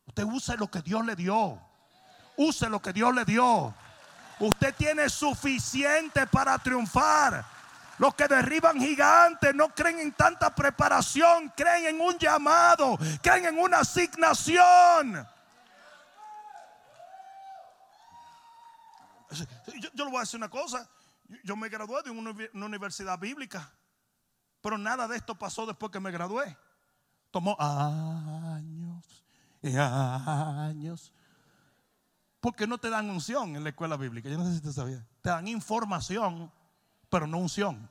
Usted use lo que Dios le dio. Use lo que Dios le dio. Usted tiene suficiente para triunfar. Los que derriban gigantes no creen en tanta preparación, creen en un llamado, creen en una asignación. Yo, yo le voy a decir una cosa. Yo me gradué de una, universidad bíblica, pero nada de esto pasó después que me gradué. Tomó años y años. Porque no te dan unción en la escuela bíblica. Yo no sé si te sabía. Te dan información pero no unción.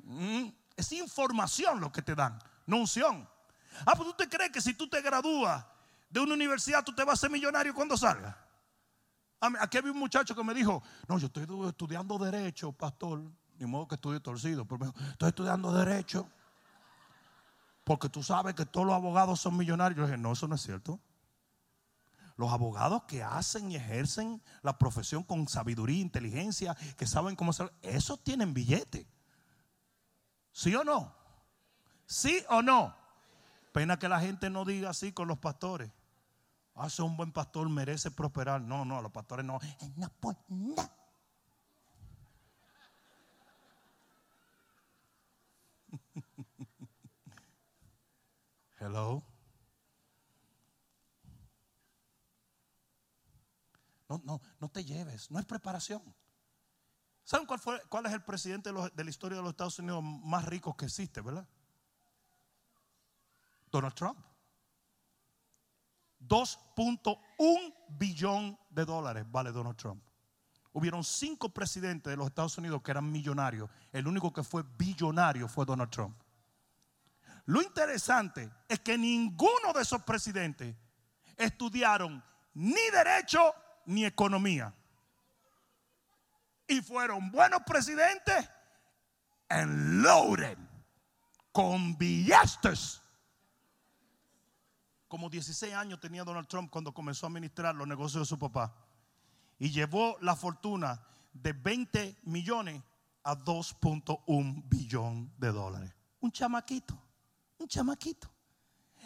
Mm, es información lo que te dan, no unción. Ah, pues tú te crees que si tú te gradúas de una universidad, tú te vas a ser millonario cuando salgas. Aquí había un muchacho que me dijo, no, yo estoy estudiando derecho, pastor. Ni modo que estudie torcido, pero estoy estudiando derecho. Porque tú sabes que todos los abogados son millonarios. Yo dije, no, eso no es cierto. Los abogados que hacen y ejercen la profesión con sabiduría, inteligencia, que saben cómo hacer, esos tienen billete. ¿Sí o no? ¿Sí o no? Pena que la gente no diga así con los pastores. Hace ah, un buen pastor, merece prosperar. No, no, los pastores no. No, pues no. Hello. No, no, no te lleves, no es preparación. ¿Saben cuál, fue, cuál es el presidente de, la historia de los Estados Unidos más rico que existe, verdad? Donald Trump. 2.1 billón de dólares vale Donald Trump. Hubieron cinco presidentes de los Estados Unidos que eran millonarios. El único que fue billonario fue Donald Trump. Lo interesante es que ninguno de esos presidentes estudiaron ni derecho ni economía. Y fueron buenos presidentes en loaded con billetes. Como 16 años tenía Donald Trump cuando comenzó a administrar los negocios de su papá. Y llevó la fortuna de 20 millones a 2.1 billón de dólares. Un chamaquito, un chamaquito.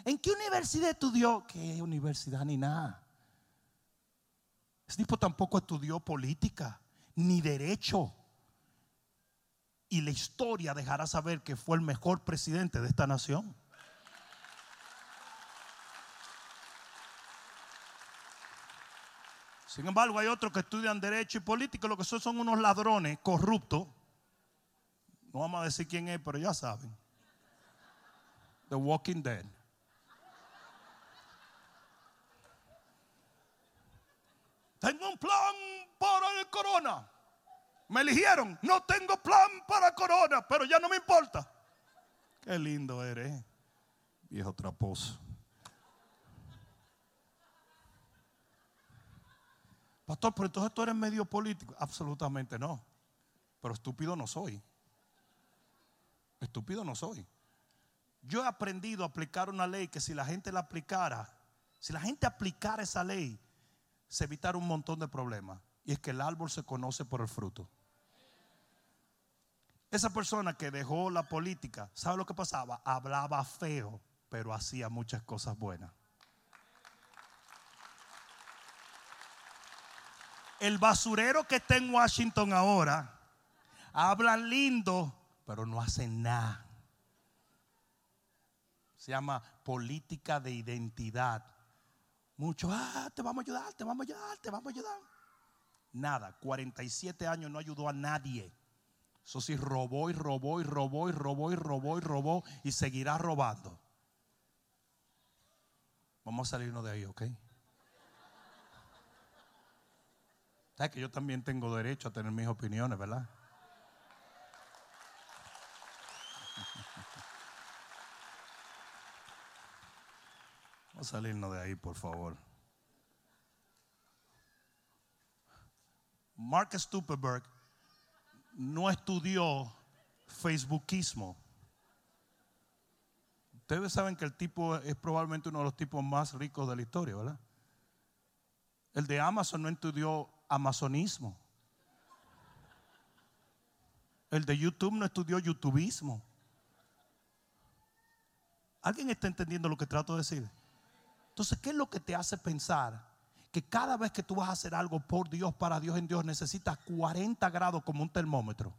¿En qué universidad estudió? ¿Qué universidad ni nada? Ese tipo tampoco estudió política ni derecho. Y la historia dejará saber que fue el mejor presidente de esta nación. Sin embargo, hay otros que estudian derecho y política, lo que son son unos ladrones corruptos. No vamos a decir quién es, pero ya saben. The Walking Dead. Tengo un plan para el corona. Me eligieron. No tengo plan para corona, pero ya no me importa. Qué lindo eres, viejo traposo. Pastor, pero entonces tú eres medio político. Absolutamente no. Pero estúpido no soy. Estúpido no soy. Yo he aprendido a aplicar una ley que si la gente la aplicara, si la gente aplicara esa ley, se evitar un montón de problemas. Y es que el árbol se conoce por el fruto. Esa persona que dejó la política, ¿sabe lo que pasaba? Hablaba feo, pero hacía muchas cosas buenas. El basurero que está en Washington ahora habla lindo, pero no hace nada. Se llama política de identidad. Muchos, ah, te vamos a ayudar, te vamos a ayudar, te vamos a ayudar. Nada, 47 años no ayudó a nadie. Eso sí, robó y robó y robó y robó y robó y robó y seguirá robando. Vamos a salirnos de ahí, ¿ok? ¿Sabes que yo también tengo derecho a tener mis opiniones, verdad? Vamos a salirnos de ahí, por favor. Mark Stupeberg no estudió Facebookismo. Ustedes saben que el tipo es probablemente uno de los tipos más ricos de la historia, ¿verdad? El de Amazon no estudió amazonismo. El de YouTube no estudió youtubismo. ¿Alguien está entendiendo lo que trato de decir? Entonces, ¿qué es lo que te hace pensar que cada vez que tú vas a hacer algo por Dios, para Dios, en Dios, necesitas 40 grados como un termómetro.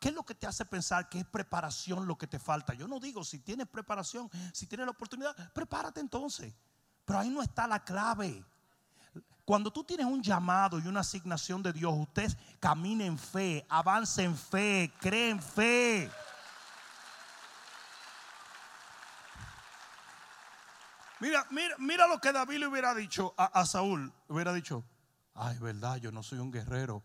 ¿Qué es lo que te hace pensar que es preparación lo que te falta? Yo no digo si tienes preparación, si tienes la oportunidad, prepárate entonces. Pero ahí no está la clave. Cuando tú tienes un llamado y una asignación de Dios, usted camina en fe, avance en fe, cree en fe. Mira, mira, mira lo que David le hubiera dicho a, Saúl. Hubiera dicho, ay, verdad, yo no soy un guerrero.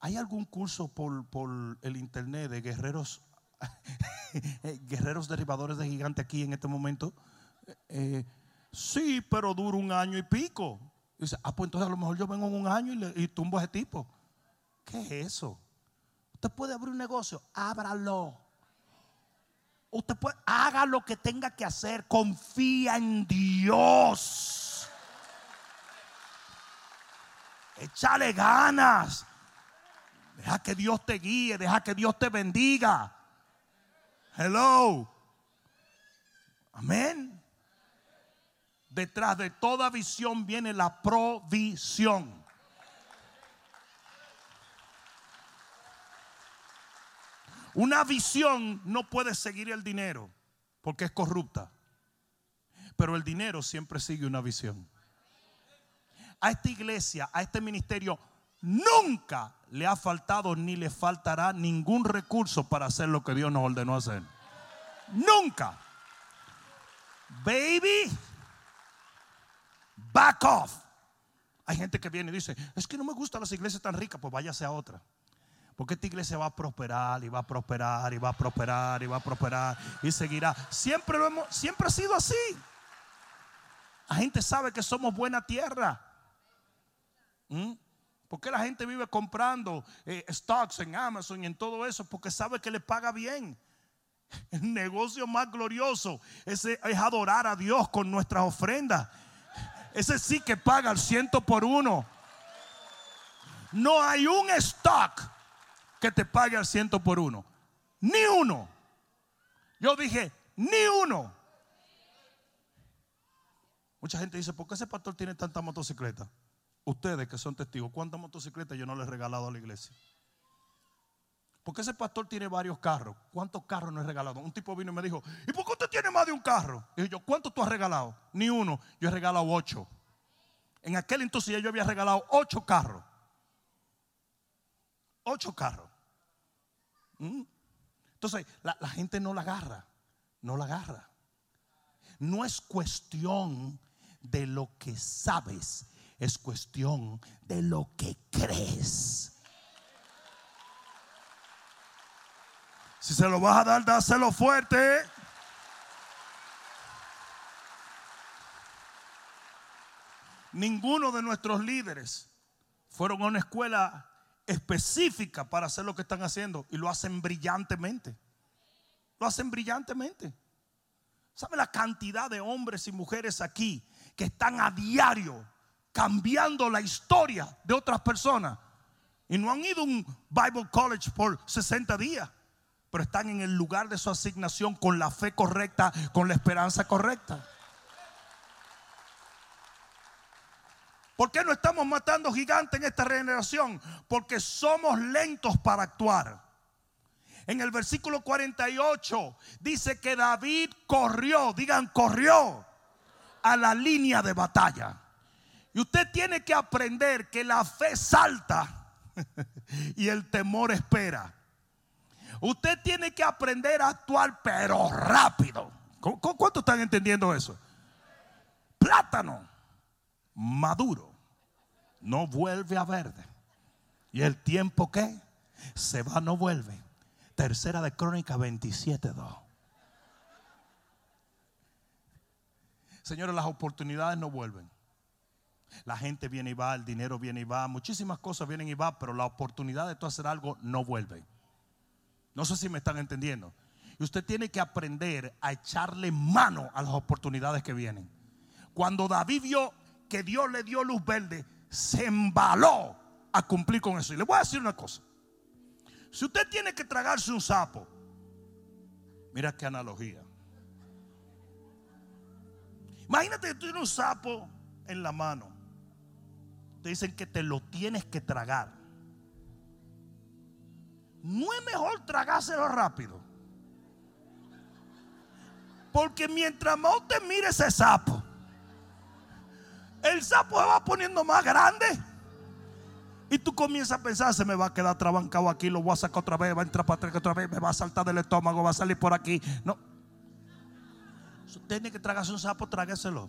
¿Hay algún curso por, el internet de guerreros, guerreros derribadores de gigantes aquí en este momento? Eh, sí, pero dura un año y pico. dice, ah, pues entonces a lo mejor yo vengo en un año y, y tumbo a ese tipo. ¿Qué es eso? Usted puede abrir un negocio, ábralo. Usted puede, haga lo que tenga que hacer, confía en Dios. Échale ganas. Deja que Dios te guíe, deja que Dios te bendiga. Hello. Amén. Detrás de toda visión viene la provisión. Una visión no puede seguir el dinero porque es corrupta. Pero el dinero siempre sigue una visión. A esta iglesia, a este ministerio, nunca le ha faltado ni le faltará ningún recurso para hacer lo que Dios nos ordenó hacer. Nunca. Baby, back off. Hay gente que viene y dice, es que no me gustan las iglesias tan ricas, pues váyase a otra. Porque esta iglesia va a prosperar y va a prosperar y va a prosperar y va a prosperar y seguirá. Siempre, lo hemos, siempre ha sido así. La gente sabe que somos buena tierra. ¿Mm? ¿Por qué la gente vive comprando eh, stocks en Amazon y en todo eso? Porque sabe que le paga bien. El negocio más glorioso ese es adorar a Dios con nuestras ofrendas. Ese sí que paga al ciento por uno. No hay un stock que te pague al ciento por uno. Ni uno. Yo dije, ni uno. Mucha gente dice, ¿por qué ese pastor tiene tanta motocicleta? Ustedes que son testigos, ¿cuántas motocicletas yo no le he regalado a la iglesia? ¿Por qué ese pastor tiene varios carros? ¿Cuántos carros no he regalado? Un tipo vino y me dijo, ¿y por qué usted tiene más de un carro? Y yo, ¿cuántos tú has regalado? Ni uno, yo he regalado ocho. En aquel entonces yo había regalado ocho carros. Ocho carros. ¿Mm? Entonces, la, la gente no la agarra, no la agarra. No es cuestión de lo que sabes, es cuestión de lo que crees. Si se lo vas a dar, dáselo fuerte. Ninguno de nuestros líderes fueron a una escuela específica para hacer lo que están haciendo y lo hacen brillantemente. Lo hacen brillantemente. ¿Sabe la cantidad de hombres y mujeres aquí que están a diario cambiando la historia de otras personas. Y no han ido a un Bible College por 60 días, pero están en el lugar de su asignación con la fe correcta, con la esperanza correcta. ¿Por qué no estamos matando gigantes en esta generación? Porque somos lentos para actuar. En el versículo 48 dice que David corrió, digan corrió a la línea de batalla. Y usted tiene que aprender que la fe salta y el temor espera. Usted tiene que aprender a actuar pero rápido. ¿Cuánto están entendiendo eso? Plátano maduro no vuelve a verde. ¿Y el tiempo que Se va, no vuelve. Tercera de Crónica 27.2. Señores, las oportunidades no vuelven. La gente viene y va, el dinero viene y va, muchísimas cosas vienen y va, pero la oportunidad de tú hacer algo no vuelve. No sé si me están entendiendo. Y usted tiene que aprender a echarle mano a las oportunidades que vienen. Cuando David vio que Dios le dio luz verde, se embaló a cumplir con eso. Y le voy a decir una cosa. Si usted tiene que tragarse un sapo, mira qué analogía. Imagínate que tú tienes un sapo en la mano. Te dicen que te lo tienes que tragar. No es mejor tragárselo rápido. Porque mientras más usted mire ese sapo, el sapo se va poniendo más grande. Y tú comienzas a pensar, se me va a quedar trabancado aquí, lo voy a sacar otra vez, va a entrar para atrás otra vez, me va a saltar del estómago, va a salir por aquí. No. Usted tiene que tragarse un sapo, trágueselo.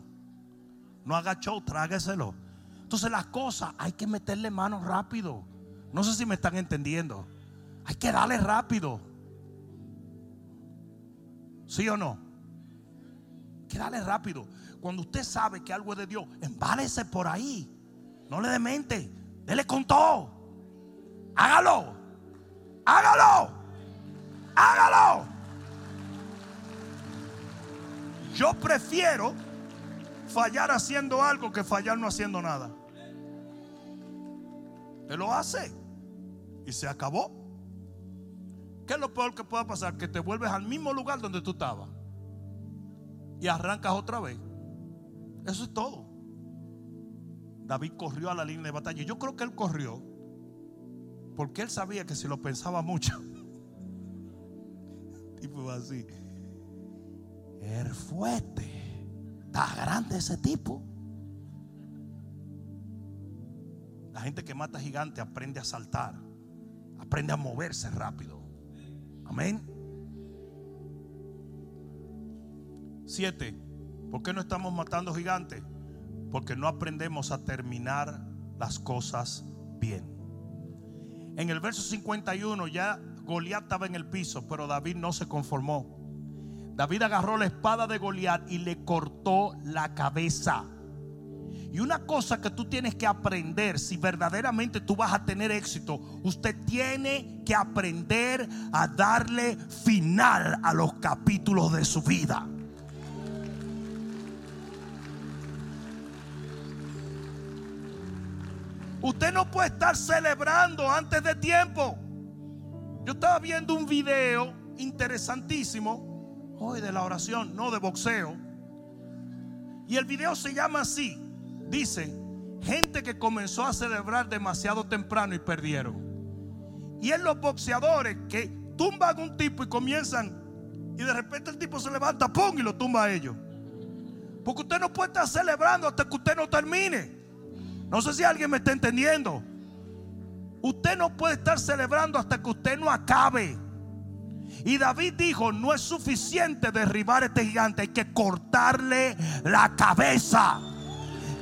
No haga show, trágueselo. Entonces las cosas hay que meterle mano rápido. No sé si me están entendiendo. Hay que darle rápido. ¿Sí o no? Hay que darle rápido. Cuando usted sabe que algo es de Dios, embálese por ahí. No le demente. Dele con todo. Hágalo. Hágalo. Hágalo. Yo prefiero fallar haciendo algo que fallar no haciendo nada. Te lo hace y se acabó. ¿Qué es lo peor que pueda pasar? Que te vuelves al mismo lugar donde tú estabas y arrancas otra vez. Eso es todo. David corrió a la línea de batalla. Yo creo que él corrió porque él sabía que si lo pensaba mucho, tipo así, el fuerte, está grande ese tipo. La gente que mata gigante aprende a saltar, aprende a moverse rápido. Amén. Siete. ¿Por qué no estamos matando gigantes? Porque no aprendemos a terminar las cosas bien. En el verso 51 ya Goliat estaba en el piso, pero David no se conformó. David agarró la espada de Goliat y le cortó la cabeza. Y una cosa que tú tienes que aprender, si verdaderamente tú vas a tener éxito, usted tiene que aprender a darle final a los capítulos de su vida. Usted no puede estar celebrando antes de tiempo. Yo estaba viendo un video interesantísimo hoy de la oración, no de boxeo. Y el video se llama así. Dice, gente que comenzó a celebrar demasiado temprano y perdieron. Y es los boxeadores que tumban a un tipo y comienzan y de repente el tipo se levanta, ¡pum! y lo tumba a ellos. Porque usted no puede estar celebrando hasta que usted no termine. No sé si alguien me está entendiendo. Usted no puede estar celebrando hasta que usted no acabe. Y David dijo, no es suficiente derribar a este gigante, hay que cortarle la cabeza.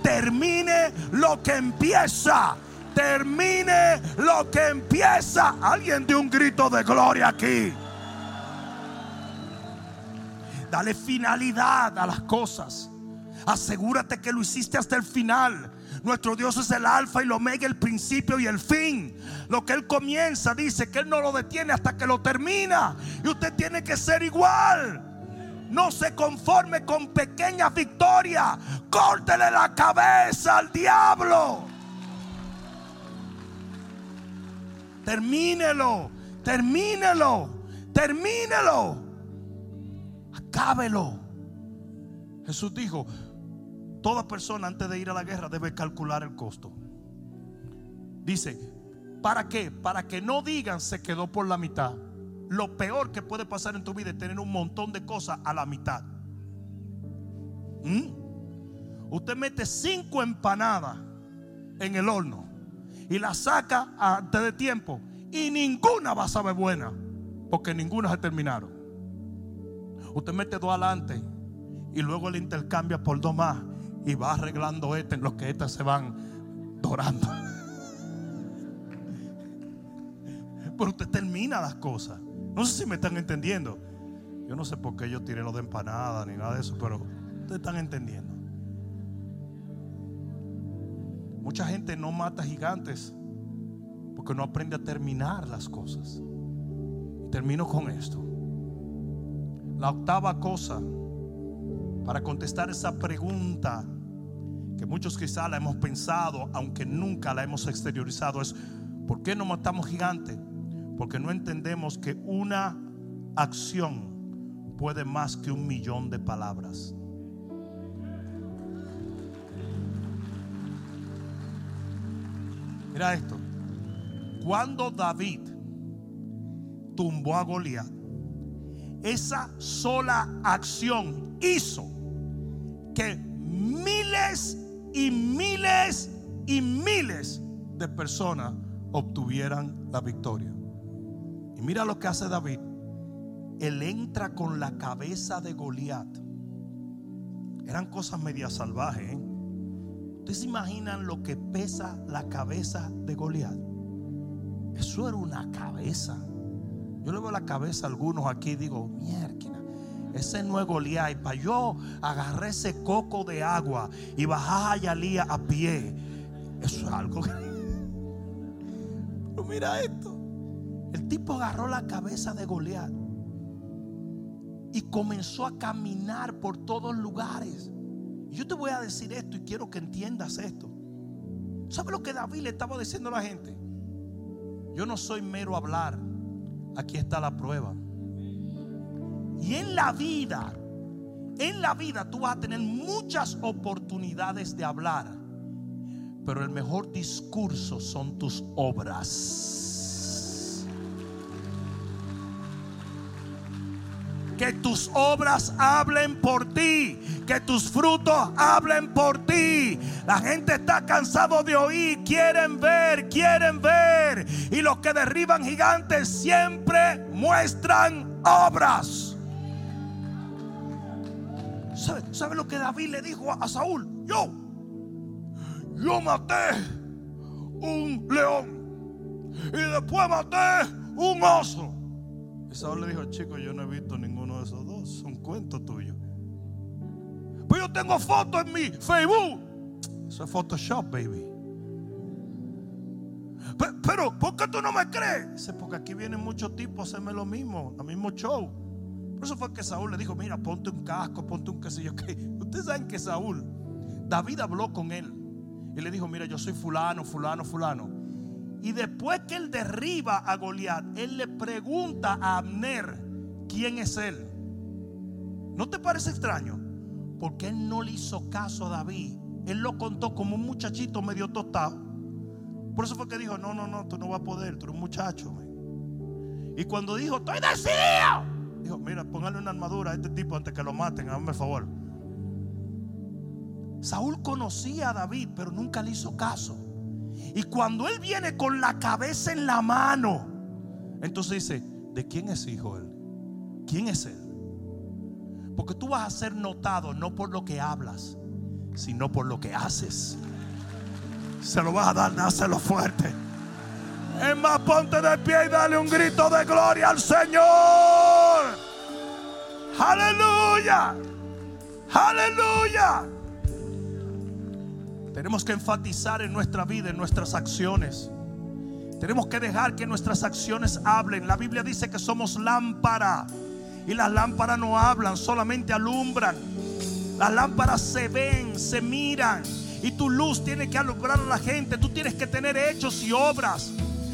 Termine lo que empieza. Termine lo que empieza. Alguien de un grito de gloria aquí. Dale finalidad a las cosas. Asegúrate que lo hiciste hasta el final. Nuestro Dios es el alfa y el omega, el principio y el fin. Lo que Él comienza dice que Él no lo detiene hasta que lo termina. Y usted tiene que ser igual. no se conforme con pequeñas victorias. Córtele la cabeza al diablo. Termínelo, termínelo, termínelo. Acábelo. Jesús dijo, toda persona antes de ir a la guerra debe calcular el costo. Dice, ¿para qué? Para que no digan se quedó por la mitad. Lo peor que puede pasar en tu vida es tener un montón de cosas a la mitad. ¿Mm? Usted mete cinco empanadas en el horno y la saca antes de tiempo y ninguna va a saber buena porque ninguna se terminaron. Usted mete dos adelante y luego le intercambia por dos más y va arreglando este en los que estas se van dorando. Pero usted termina las cosas. No sé si me están entendiendo. Yo no sé por qué yo tiré lo de empanada ni nada de eso, pero ustedes están entendiendo. Mucha gente no mata gigantes porque no aprende a terminar las cosas. termino con esto. La octava cosa para contestar esa pregunta que muchos quizá la hemos pensado, aunque nunca la hemos exteriorizado, es ¿por qué no matamos gigantes? Porque no entendemos que una acción puede más que un millón de palabras. Mira esto. Cuando David tumbó a Goliat, esa sola acción hizo que miles y miles y miles de personas obtuvieran la victoria. Y mira lo que hace David. Él entra con la cabeza de Goliat. Eran cosas media salvajes. ¿eh? ¿Ustedes se imaginan lo que pesa la cabeza de Goliat? Eso era una cabeza. Yo le veo la cabeza a algunos aquí y digo, mierda, ese no es Goliat. Para yo agarré ese coco de agua y bajar a Yalía a pie. Eso es algo que... Pero mira esto. El tipo agarró la cabeza de Goliat y comenzó a caminar por todos lugares. Yo te voy a decir esto y quiero que entiendas esto. ¿Sabe lo que David le estaba diciendo a la gente? Yo no soy mero hablar. Aquí está la prueba. Y en la vida, en la vida tú vas a tener muchas oportunidades de hablar. Pero el mejor discurso son tus obras. Que tus obras hablen por ti. Que tus frutos hablen por ti. La gente está cansado de oír. Quieren ver, quieren ver. Y los que derriban gigantes siempre muestran obras. ¿Sabe, lo que David le dijo a, Saúl? Yo, yo maté un león y después maté un oso. Y Saúl le dijo, chico, yo no he visto ninguno de esos dos, son cuentos tuyos. Pues yo tengo fotos en mi Facebook. Eso es Photoshop, baby. Pero, ¿por qué tú no me crees? Porque aquí vienen muchos tipos a hacerme lo mismo, el mismo show. Por eso fue que Saúl le dijo, mira, ponte un casco, ponte un qué Ustedes saben que Saúl, David habló con él y le dijo, mira, yo soy fulano, fulano, fulano. Y después que él derriba a Goliat, él le pregunta a Abner quién es él. ¿No te parece extraño? Porque él no le hizo caso a David. Él lo contó como un muchachito medio tostado. Por eso fue que dijo, no, no, no, tú no vas a poder, tú eres un muchacho. Y cuando dijo, estoy decidido Dijo, mira, póngale una armadura a este tipo antes que lo maten, hazme favor. Saúl conocía a David, pero nunca le hizo caso. Y cuando él viene con la cabeza en la mano, entonces dice, ¿de quién es hijo él? ¿Quién es él? Porque tú vas a ser notado no por lo que hablas, sino por lo que haces. Se lo vas a dar, dáselo fuerte. Es más, ponte de pie y dale un grito de gloria al Señor. Aleluya. Aleluya. Tenemos que enfatizar en nuestra vida, en nuestras acciones. Tenemos que dejar que nuestras acciones hablen. La Biblia dice que somos lámpara Y las lámparas no hablan, solamente alumbran. Las lámparas se ven, se miran. Y tu luz tiene que alumbrar a la gente. Tú tienes que tener hechos y obras.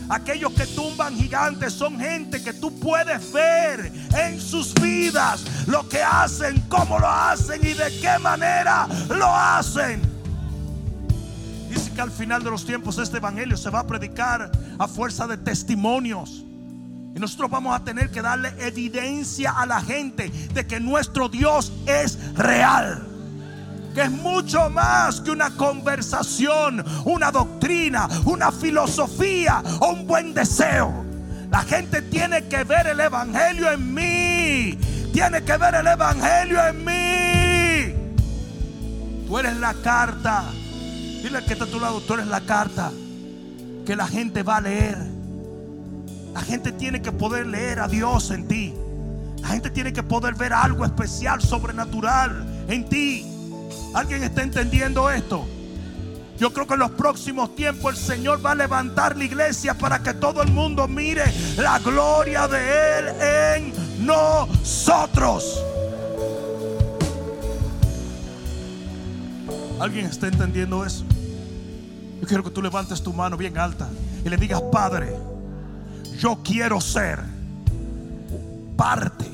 Aquellos que tumban gigantes son gente que tú puedes ver en sus vidas lo que hacen, cómo lo hacen y de qué manera lo hacen. Dice que al final de los tiempos este evangelio se va a predicar a fuerza de testimonios. Y nosotros vamos a tener que darle evidencia a la gente de que nuestro Dios es real que es mucho más que una conversación, una doctrina, una filosofía o un buen deseo. La gente tiene que ver el Evangelio en mí. Tiene que ver el Evangelio en mí. Tú eres la carta. Dile que está a tu lado, tú eres la carta que la gente va a leer. La gente tiene que poder leer a Dios en ti. La gente tiene que poder ver algo especial, sobrenatural en ti. ¿Alguien está entendiendo esto? Yo creo que en los próximos tiempos el Señor va a levantar la iglesia para que todo el mundo mire la gloria de Él en nosotros. ¿Alguien está entendiendo eso? Yo quiero que tú levantes tu mano bien alta y le digas, Padre, yo quiero ser parte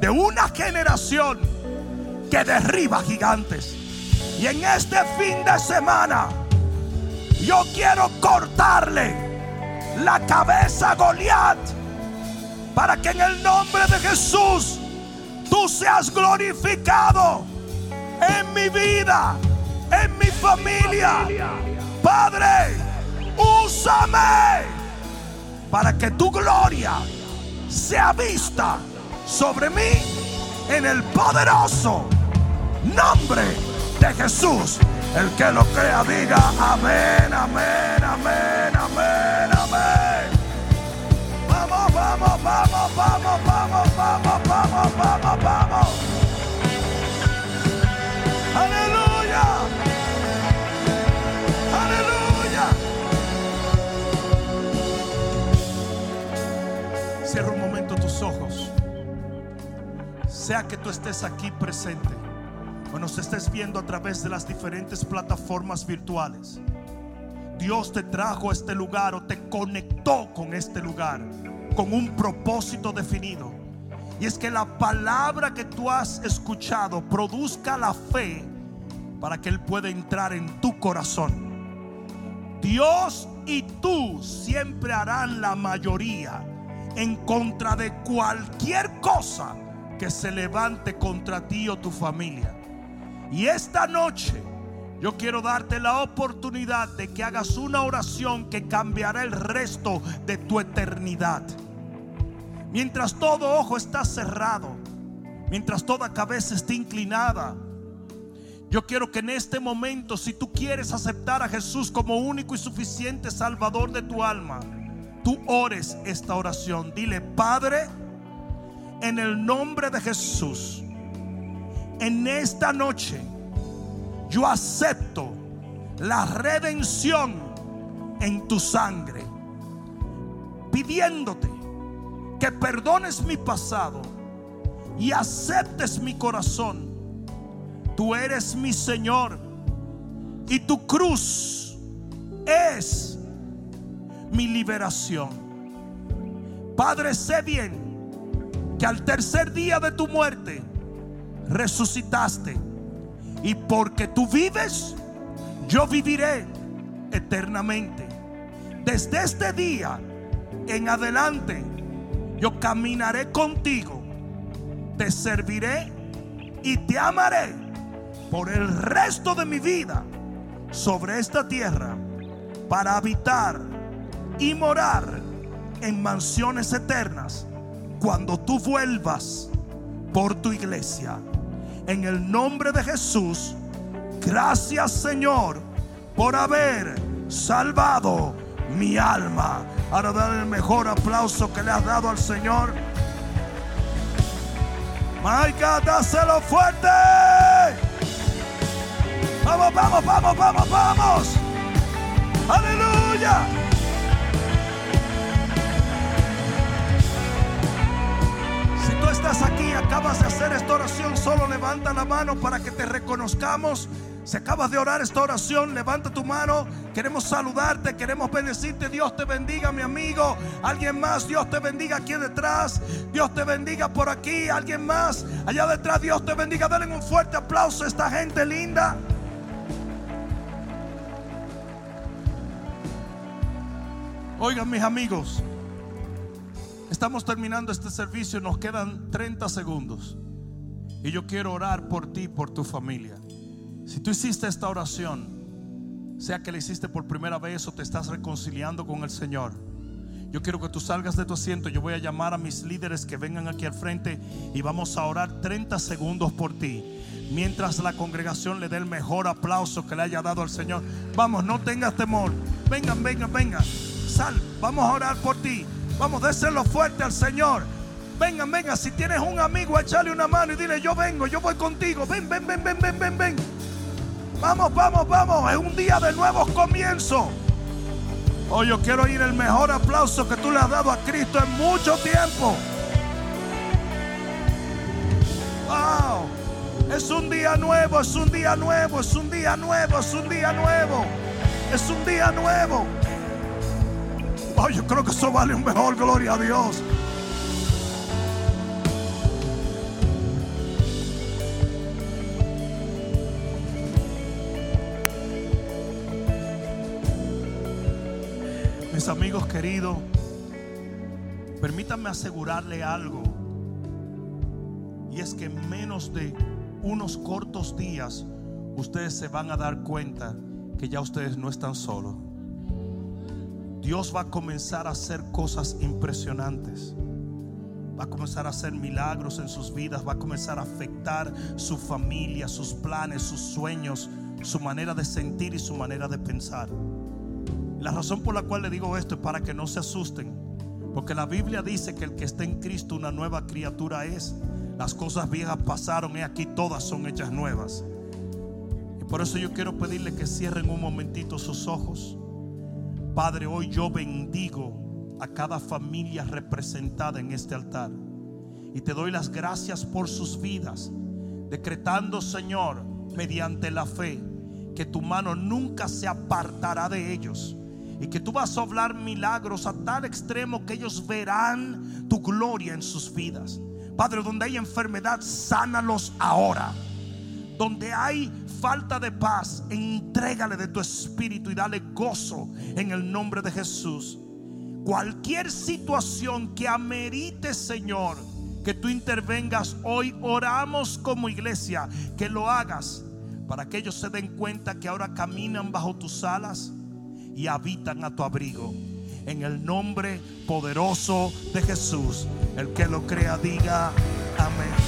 de una generación que derriba gigantes. Y en este fin de semana yo quiero cortarle la cabeza a Goliat para que en el nombre de Jesús tú seas glorificado en mi vida, en mi familia. Padre, úsame para que tu gloria sea vista sobre mí en el poderoso nombre de Jesús. El que lo crea diga amén, amén, amén, amén, amén. Vamos, vamos, vamos, vamos, vamos, vamos, vamos, vamos, vamos. Aleluya. Aleluya. Cierra un momento tus ojos. Sea que tú estés aquí presente o estés viendo a través de las diferentes plataformas virtuales. Dios te trajo a este lugar o te conectó con este lugar con un propósito definido. Y es que la palabra que tú has escuchado produzca la fe para que Él pueda entrar en tu corazón. Dios y tú siempre harán la mayoría en contra de cualquier cosa que se levante contra ti o tu familia. Y esta noche yo quiero darte la oportunidad de que hagas una oración que cambiará el resto de tu eternidad. Mientras todo ojo está cerrado, mientras toda cabeza esté inclinada, yo quiero que en este momento, si tú quieres aceptar a Jesús como único y suficiente Salvador de tu alma, tú ores esta oración. Dile, Padre, en el nombre de Jesús en esta noche yo acepto la redención en tu sangre, pidiéndote que perdones mi pasado y aceptes mi corazón. Tú eres mi Señor y tu cruz es mi liberación. Padre, sé bien que al tercer día de tu muerte, resucitaste. Y porque tú vives, yo viviré eternamente. Desde este día en adelante, yo caminaré contigo, te serviré y te amaré por el resto de mi vida sobre esta tierra para habitar y morar en mansiones eternas cuando tú vuelvas por tu iglesia en el nombre de Jesús. Gracias Señor por haber salvado mi alma. Ahora dar el mejor aplauso que le has dado al Señor. God, dáselo fuerte. Vamos, vamos, vamos, vamos, vamos. Aleluya. Estás aquí hacer esta oración, solo levanta la mano para que te reconozcamos. Si acabas de orar esta oración, levanta tu mano. Queremos saludarte, queremos bendecirte. Dios te bendiga, mi amigo. Alguien más, Dios te bendiga aquí detrás. Dios te bendiga por aquí. Alguien más, allá detrás, Dios te bendiga. Denle un fuerte aplauso a esta gente linda. Oigan, mis amigos, estamos terminando este servicio. Nos quedan 30 segundos. Y yo quiero orar por ti, por tu familia. Si tú hiciste esta oración, sea que la hiciste por primera vez o te estás reconciliando con el Señor, yo quiero que tú salgas de tu asiento. Yo voy a llamar a mis líderes que vengan aquí al frente y vamos a orar 30 segundos por ti. Mientras la congregación le dé el mejor aplauso que le haya dado al Señor. Vamos, no tengas temor. Vengan, vengan, vengan. Sal, vamos a orar por ti. Vamos, déselo fuerte al Señor. Vengan, vengan. Si tienes un amigo, échale una mano y dile: Yo vengo, yo voy contigo. Ven, ven, ven, ven, ven, ven, ven. Vamos, vamos, vamos. Es un día de nuevos comienzos. Hoy oh, yo quiero oír el mejor aplauso que tú le has dado a Cristo en mucho tiempo. Wow. Es un día nuevo, es un día nuevo, es un día nuevo, es un día nuevo. Es un día nuevo. Oh, yo creo que eso vale un mejor gloria a Dios. amigos queridos, permítanme asegurarle algo. Y es que en menos de unos cortos días, ustedes se van a dar cuenta que ya ustedes no están solos. Dios va a comenzar a hacer cosas impresionantes. Va a comenzar a hacer milagros en sus vidas. Va a comenzar a afectar su familia, sus planes, sus sueños, su manera de sentir y su manera de pensar. La razón por la cual le digo esto es para que no se asusten. Porque la Biblia dice que el que está en Cristo una nueva criatura es. Las cosas viejas pasaron y aquí todas son hechas nuevas. Y por eso yo quiero pedirle que cierren un momentito sus ojos. Padre, hoy yo bendigo a cada familia representada en este altar. Y te doy las gracias por sus vidas. Decretando, Señor, mediante la fe, que tu mano nunca se apartará de ellos y que tú vas a hablar milagros a tal extremo que ellos verán tu gloria en sus vidas. Padre, donde hay enfermedad, sánalos ahora. Donde hay falta de paz, entrégale de tu espíritu y dale gozo en el nombre de Jesús. Cualquier situación que amerite, Señor, que tú intervengas hoy, oramos como iglesia, que lo hagas para que ellos se den cuenta que ahora caminan bajo tus alas y habitan a tu abrigo. En el nombre poderoso de Jesús. El que lo crea diga amén.